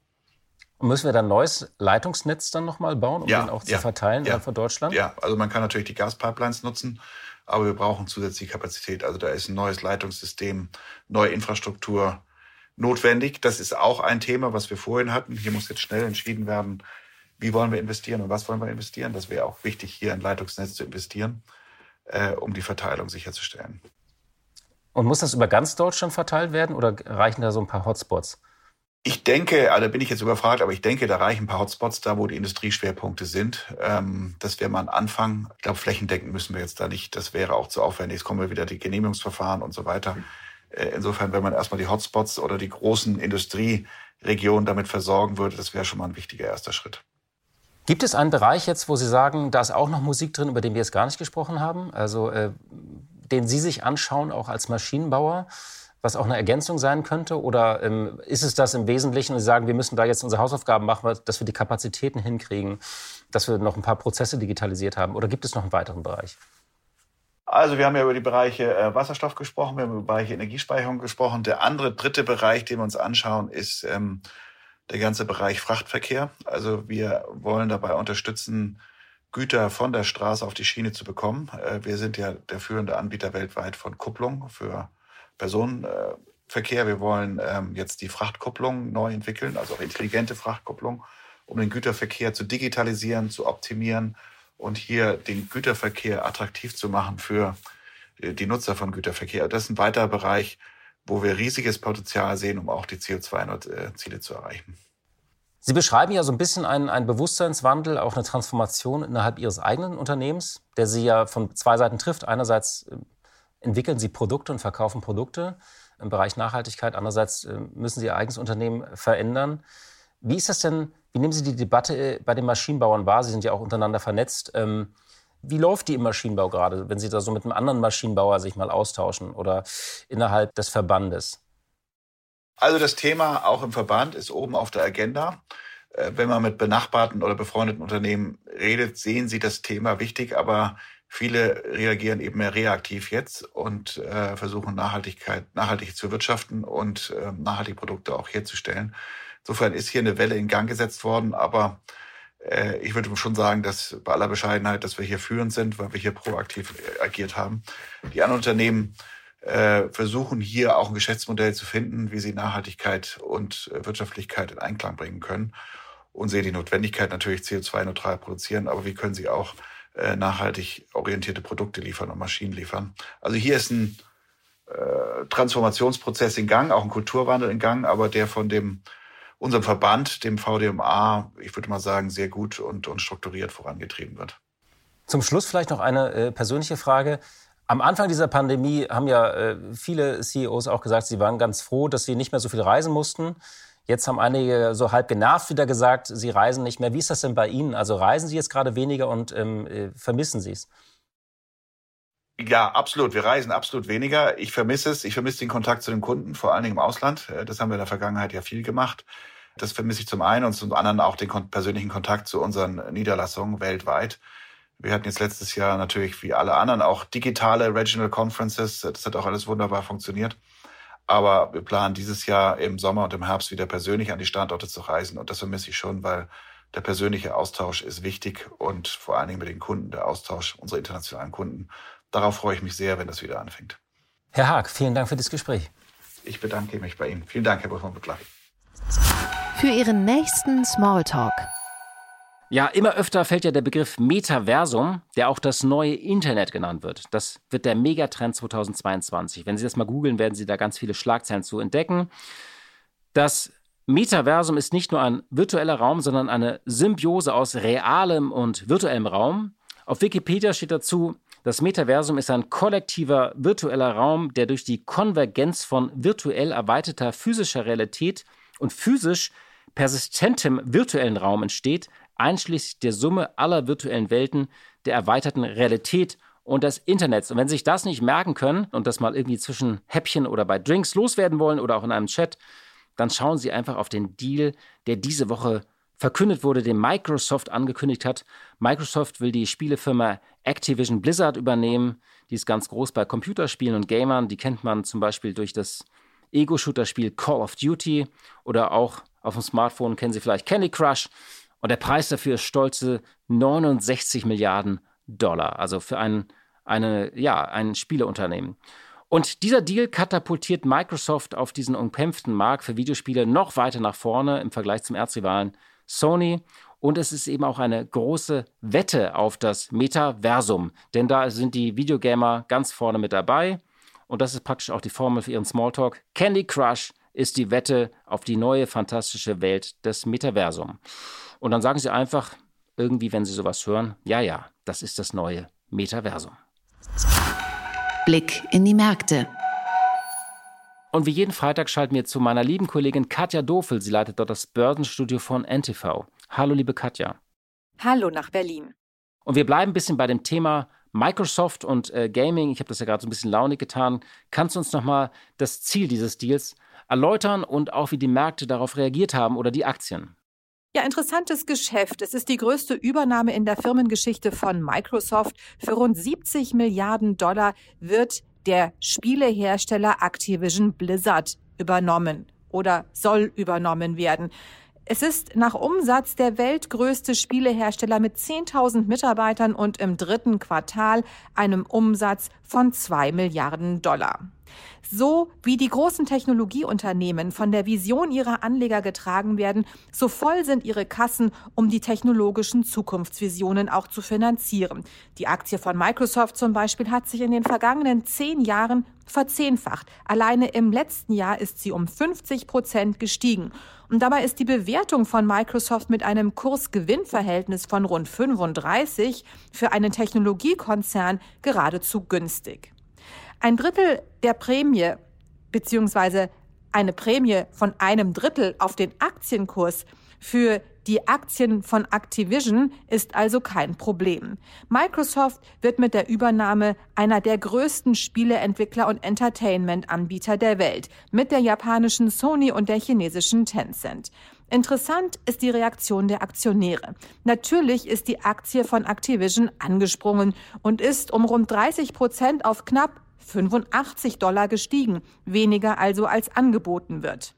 Und müssen wir dann ein neues Leitungsnetz dann nochmal bauen, um ja, den auch ja, zu verteilen ja, für Deutschland? Ja, also man kann natürlich die Gaspipelines nutzen, aber wir brauchen zusätzliche Kapazität. Also da ist ein neues Leitungssystem, neue Infrastruktur notwendig. Das ist auch ein Thema, was wir vorhin hatten. Hier muss jetzt schnell entschieden werden, wie wollen wir investieren und was wollen wir investieren. Das wäre auch wichtig, hier ein Leitungsnetz zu investieren, äh, um die Verteilung sicherzustellen. Und muss das über ganz Deutschland verteilt werden oder reichen da so ein paar Hotspots? Ich denke, also bin ich jetzt überfragt, aber ich denke, da reichen ein paar Hotspots da, wo die Industrieschwerpunkte sind. Ähm, das wäre mal ein Anfang. Ich glaube, flächendeckend müssen wir jetzt da nicht. Das wäre auch zu aufwendig. Jetzt kommen wir wieder die Genehmigungsverfahren und so weiter. Äh, insofern, wenn man erstmal die Hotspots oder die großen Industrieregionen damit versorgen würde, das wäre schon mal ein wichtiger erster Schritt. Gibt es einen Bereich jetzt, wo Sie sagen, da ist auch noch Musik drin, über den wir jetzt gar nicht gesprochen haben? Also, äh, den Sie sich anschauen, auch als Maschinenbauer? was auch eine Ergänzung sein könnte? Oder ähm, ist es das im Wesentlichen, und Sie sagen, wir müssen da jetzt unsere Hausaufgaben machen, dass wir die Kapazitäten hinkriegen, dass wir noch ein paar Prozesse digitalisiert haben? Oder gibt es noch einen weiteren Bereich? Also wir haben ja über die Bereiche äh, Wasserstoff gesprochen, wir haben über die Bereiche Energiespeicherung gesprochen. Der andere, dritte Bereich, den wir uns anschauen, ist ähm, der ganze Bereich Frachtverkehr. Also wir wollen dabei unterstützen, Güter von der Straße auf die Schiene zu bekommen. Äh, wir sind ja der führende Anbieter weltweit von Kupplung für Personenverkehr. Wir wollen ähm, jetzt die Frachtkupplung neu entwickeln, also auch intelligente Frachtkupplung, um den Güterverkehr zu digitalisieren, zu optimieren und hier den Güterverkehr attraktiv zu machen für äh, die Nutzer von Güterverkehr. Das ist ein weiterer Bereich, wo wir riesiges Potenzial sehen, um auch die CO2-Ziele zu erreichen. Sie beschreiben ja so ein bisschen einen, einen, Bewusstseinswandel, auch eine Transformation innerhalb Ihres eigenen Unternehmens, der Sie ja von zwei Seiten trifft. Einerseits äh, entwickeln Sie Produkte und verkaufen Produkte im Bereich Nachhaltigkeit. Andererseits äh, müssen Sie Ihr eigenes Unternehmen verändern. Wie ist das denn, wie nehmen Sie die Debatte äh, bei den Maschinenbauern wahr? Sie sind ja auch untereinander vernetzt. Ähm, wie läuft die im Maschinenbau gerade, wenn Sie da so mit einem anderen Maschinenbauer sich mal austauschen oder innerhalb des Verbandes? Also das Thema auch im Verband ist oben auf der Agenda. Äh, wenn man mit benachbarten oder befreundeten Unternehmen redet, sehen sie das Thema wichtig, aber viele reagieren eben mehr reaktiv jetzt und äh, versuchen Nachhaltigkeit, nachhaltig zu wirtschaften und äh, nachhaltige Produkte auch herzustellen. Insofern ist hier eine Welle in Gang gesetzt worden, aber äh, ich würde schon sagen, dass bei aller Bescheidenheit, dass wir hier führend sind, weil wir hier proaktiv äh, agiert haben. Die anderen Unternehmen äh, versuchen hier auch ein Geschäftsmodell zu finden, wie sie Nachhaltigkeit und äh, Wirtschaftlichkeit in Einklang bringen können und sehen die Notwendigkeit natürlich CO2-neutral produzieren, aber wie können sie auch äh, nachhaltig orientierte Produkte liefern und Maschinen liefern. Also hier ist ein äh, Transformationsprozess in Gang, auch ein Kulturwandel in Gang, aber der von dem unserem Verband, dem VDMA, ich würde mal sagen, sehr gut und, und strukturiert vorangetrieben wird. Zum Schluss vielleicht noch eine äh, persönliche Frage. Am Anfang dieser Pandemie haben ja äh, viele CEOs auch gesagt, sie waren ganz froh, dass sie nicht mehr so viel reisen mussten. Jetzt haben einige so halb genervt wieder gesagt, sie reisen nicht mehr. Wie ist das denn bei Ihnen? Also reisen Sie jetzt gerade weniger und ähm, äh, vermissen Sie es? Ja, absolut. Wir reisen absolut weniger. Ich vermisse es. Ich vermisse den Kontakt zu den Kunden, vor allen Dingen im Ausland. Äh, das haben wir in der Vergangenheit ja viel gemacht. Das vermisse ich zum einen und zum anderen auch den persönlichen Kontakt zu unseren Niederlassungen weltweit. Wir hatten jetzt letztes Jahr natürlich wie alle anderen auch digitale Regional Conferences. Das hat auch alles wunderbar funktioniert. Aber wir planen dieses Jahr im Sommer und im Herbst wieder persönlich an die Standorte zu reisen. Und das vermisse ich schon, weil der persönliche Austausch ist wichtig und vor allen Dingen mit den Kunden, der Austausch unserer internationalen Kunden. Darauf freue ich mich sehr, wenn das wieder anfängt. Herr Haag, vielen Dank für das Gespräch. Ich bedanke mich bei Ihnen. Vielen Dank, Herr Buchmann-Butler. Für Ihren nächsten Smalltalk ja, immer öfter fällt ja der Begriff Metaversum, der auch das neue Internet genannt wird. Das wird der Megatrend 2022. Wenn Sie das mal googeln, werden Sie da ganz viele Schlagzeilen zu entdecken. Das Metaversum ist nicht nur ein virtueller Raum, sondern eine Symbiose aus realem und virtuellem Raum. Auf Wikipedia steht dazu, das Metaversum ist ein kollektiver virtueller Raum, der durch die Konvergenz von virtuell erweiterter physischer Realität und physisch persistentem virtuellen Raum entsteht, einschließlich der Summe aller virtuellen Welten, der erweiterten Realität und des Internets. Und wenn Sie sich das nicht merken können und das mal irgendwie zwischen Häppchen oder bei Drinks loswerden wollen oder auch in einem Chat, dann schauen Sie einfach auf den Deal, der diese Woche verkündet wurde, den Microsoft angekündigt hat. Microsoft will die Spielefirma Activision Blizzard übernehmen. Die ist ganz groß bei Computerspielen und Gamern. Die kennt man zum Beispiel durch das Ego-Shooter-Spiel Call of Duty oder auch auf dem Smartphone kennen Sie vielleicht Candy Crush. Und der Preis dafür ist stolze 69 Milliarden Dollar, also für ein, eine, ja, ein Spieleunternehmen. Und dieser Deal katapultiert Microsoft auf diesen umkämpften Markt für Videospiele noch weiter nach vorne im Vergleich zum Erzrivalen Sony. Und es ist eben auch eine große Wette auf das Metaversum, denn da sind die Videogamer ganz vorne mit dabei. Und das ist praktisch auch die Formel für ihren Smalltalk. Candy Crush ist die Wette auf die neue fantastische Welt des Metaversum. Und dann sagen sie einfach irgendwie, wenn sie sowas hören, ja, ja, das ist das neue Metaversum. Blick in die Märkte. Und wie jeden Freitag schalten wir zu meiner lieben Kollegin Katja Dofel. Sie leitet dort das Börsenstudio von NTV. Hallo, liebe Katja. Hallo nach Berlin. Und wir bleiben ein bisschen bei dem Thema Microsoft und äh, Gaming. Ich habe das ja gerade so ein bisschen launig getan. Kannst du uns nochmal das Ziel dieses Deals erläutern und auch wie die Märkte darauf reagiert haben oder die Aktien? Ja, interessantes Geschäft. Es ist die größte Übernahme in der Firmengeschichte von Microsoft. Für rund 70 Milliarden Dollar wird der Spielehersteller Activision Blizzard übernommen oder soll übernommen werden. Es ist nach Umsatz der weltgrößte Spielehersteller mit 10.000 Mitarbeitern und im dritten Quartal einem Umsatz von 2 Milliarden Dollar. So wie die großen Technologieunternehmen von der Vision ihrer Anleger getragen werden, so voll sind ihre Kassen, um die technologischen Zukunftsvisionen auch zu finanzieren. Die Aktie von Microsoft zum Beispiel hat sich in den vergangenen zehn Jahren verzehnfacht. Alleine im letzten Jahr ist sie um 50 Prozent gestiegen. Und dabei ist die Bewertung von Microsoft mit einem Kurs-Gewinn-Verhältnis von rund 35 für einen Technologiekonzern geradezu günstig. Ein Drittel der Prämie beziehungsweise eine Prämie von einem Drittel auf den Aktienkurs für die Aktien von Activision ist also kein Problem. Microsoft wird mit der Übernahme einer der größten Spieleentwickler und Entertainment-Anbieter der Welt, mit der japanischen Sony und der chinesischen Tencent. Interessant ist die Reaktion der Aktionäre. Natürlich ist die Aktie von Activision angesprungen und ist um rund 30 Prozent auf knapp 85 Dollar gestiegen, weniger also als angeboten wird.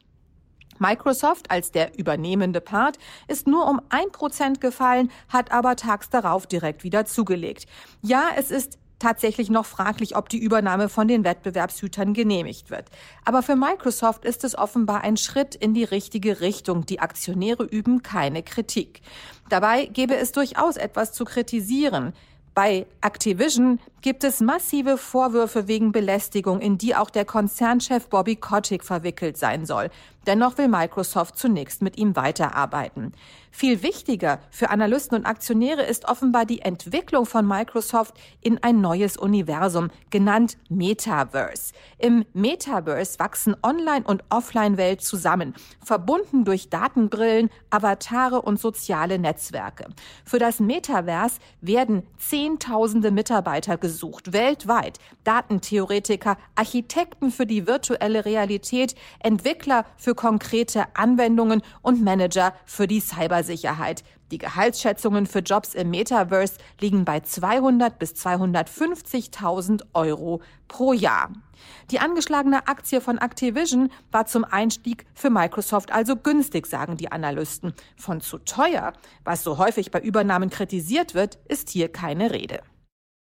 Microsoft als der übernehmende Part ist nur um ein Prozent gefallen, hat aber tags darauf direkt wieder zugelegt. Ja, es ist tatsächlich noch fraglich, ob die Übernahme von den Wettbewerbshütern genehmigt wird. Aber für Microsoft ist es offenbar ein Schritt in die richtige Richtung. Die Aktionäre üben keine Kritik. Dabei gäbe es durchaus etwas zu kritisieren. Bei Activision gibt es massive Vorwürfe wegen Belästigung, in die auch der Konzernchef Bobby Kotick verwickelt sein soll. Dennoch will Microsoft zunächst mit ihm weiterarbeiten. Viel wichtiger für Analysten und Aktionäre ist offenbar die Entwicklung von Microsoft in ein neues Universum, genannt Metaverse. Im Metaverse wachsen Online- und Offline-Welt zusammen, verbunden durch Datenbrillen, Avatare und soziale Netzwerke. Für das Metaverse werden Zehntausende Mitarbeiter gesucht, weltweit. Datentheoretiker, Architekten für die virtuelle Realität, Entwickler für konkrete Anwendungen und Manager für die Cybersicherheit. Die Gehaltsschätzungen für Jobs im Metaverse liegen bei 200 bis 250.000 Euro pro Jahr. Die angeschlagene Aktie von Activision war zum Einstieg für Microsoft also günstig, sagen die Analysten. Von zu teuer, was so häufig bei Übernahmen kritisiert wird, ist hier keine Rede.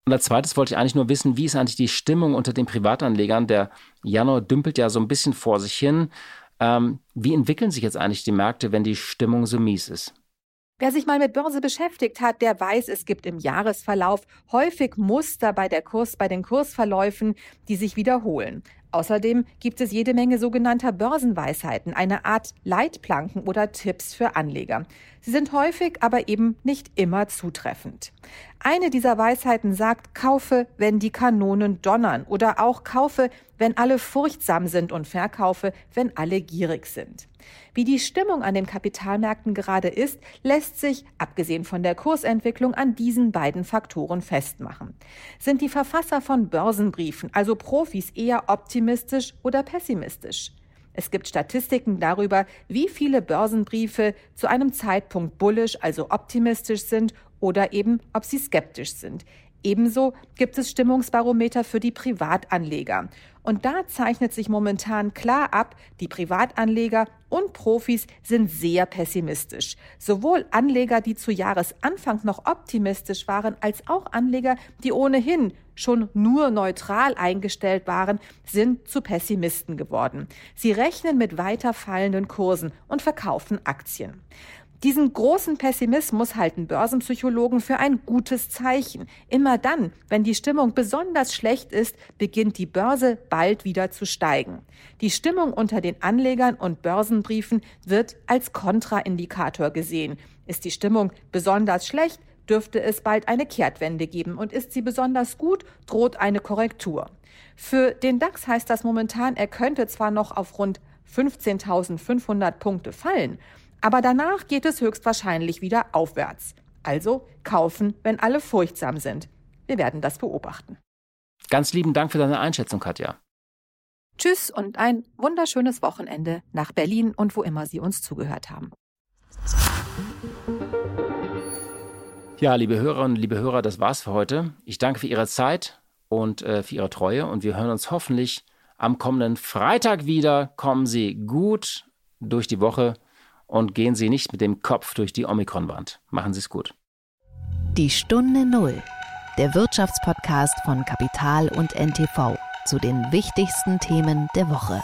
Und als zweites wollte ich eigentlich nur wissen, wie ist eigentlich die Stimmung unter den Privatanlegern? Der Januar dümpelt ja so ein bisschen vor sich hin. Ähm, wie entwickeln sich jetzt eigentlich die Märkte, wenn die Stimmung so mies ist? Wer sich mal mit Börse beschäftigt hat, der weiß, es gibt im Jahresverlauf häufig Muster bei der Kurs, bei den Kursverläufen, die sich wiederholen. Außerdem gibt es jede Menge sogenannter Börsenweisheiten, eine Art Leitplanken oder Tipps für Anleger. Sie sind häufig, aber eben nicht immer zutreffend. Eine dieser Weisheiten sagt, kaufe, wenn die Kanonen donnern oder auch kaufe, wenn alle furchtsam sind und verkaufe, wenn alle gierig sind. Wie die Stimmung an den Kapitalmärkten gerade ist, lässt sich, abgesehen von der Kursentwicklung, an diesen beiden Faktoren festmachen. Sind die Verfasser von Börsenbriefen, also Profis, eher optimistisch oder pessimistisch? Es gibt Statistiken darüber, wie viele Börsenbriefe zu einem Zeitpunkt bullisch, also optimistisch sind oder eben, ob sie skeptisch sind. Ebenso gibt es Stimmungsbarometer für die Privatanleger. Und da zeichnet sich momentan klar ab, die Privatanleger und Profis sind sehr pessimistisch. Sowohl Anleger, die zu Jahresanfang noch optimistisch waren, als auch Anleger, die ohnehin schon nur neutral eingestellt waren, sind zu Pessimisten geworden. Sie rechnen mit weiter fallenden Kursen und verkaufen Aktien. Diesen großen Pessimismus halten Börsenpsychologen für ein gutes Zeichen. Immer dann, wenn die Stimmung besonders schlecht ist, beginnt die Börse bald wieder zu steigen. Die Stimmung unter den Anlegern und Börsenbriefen wird als Kontraindikator gesehen. Ist die Stimmung besonders schlecht, dürfte es bald eine Kehrtwende geben und ist sie besonders gut, droht eine Korrektur. Für den DAX heißt das momentan, er könnte zwar noch auf rund 15.500 Punkte fallen, aber danach geht es höchstwahrscheinlich wieder aufwärts. Also kaufen, wenn alle furchtsam sind. Wir werden das beobachten. Ganz lieben Dank für deine Einschätzung, Katja. Tschüss und ein wunderschönes Wochenende nach Berlin und wo immer Sie uns zugehört haben. Ja, liebe Hörerinnen, liebe Hörer, das war's für heute. Ich danke für Ihre Zeit und äh, für Ihre Treue und wir hören uns hoffentlich am kommenden Freitag wieder. Kommen Sie gut durch die Woche und gehen Sie nicht mit dem Kopf durch die Omikronwand. Machen Sie es gut. Die Stunde Null, der Wirtschaftspodcast von Kapital und NTV zu den wichtigsten Themen der Woche.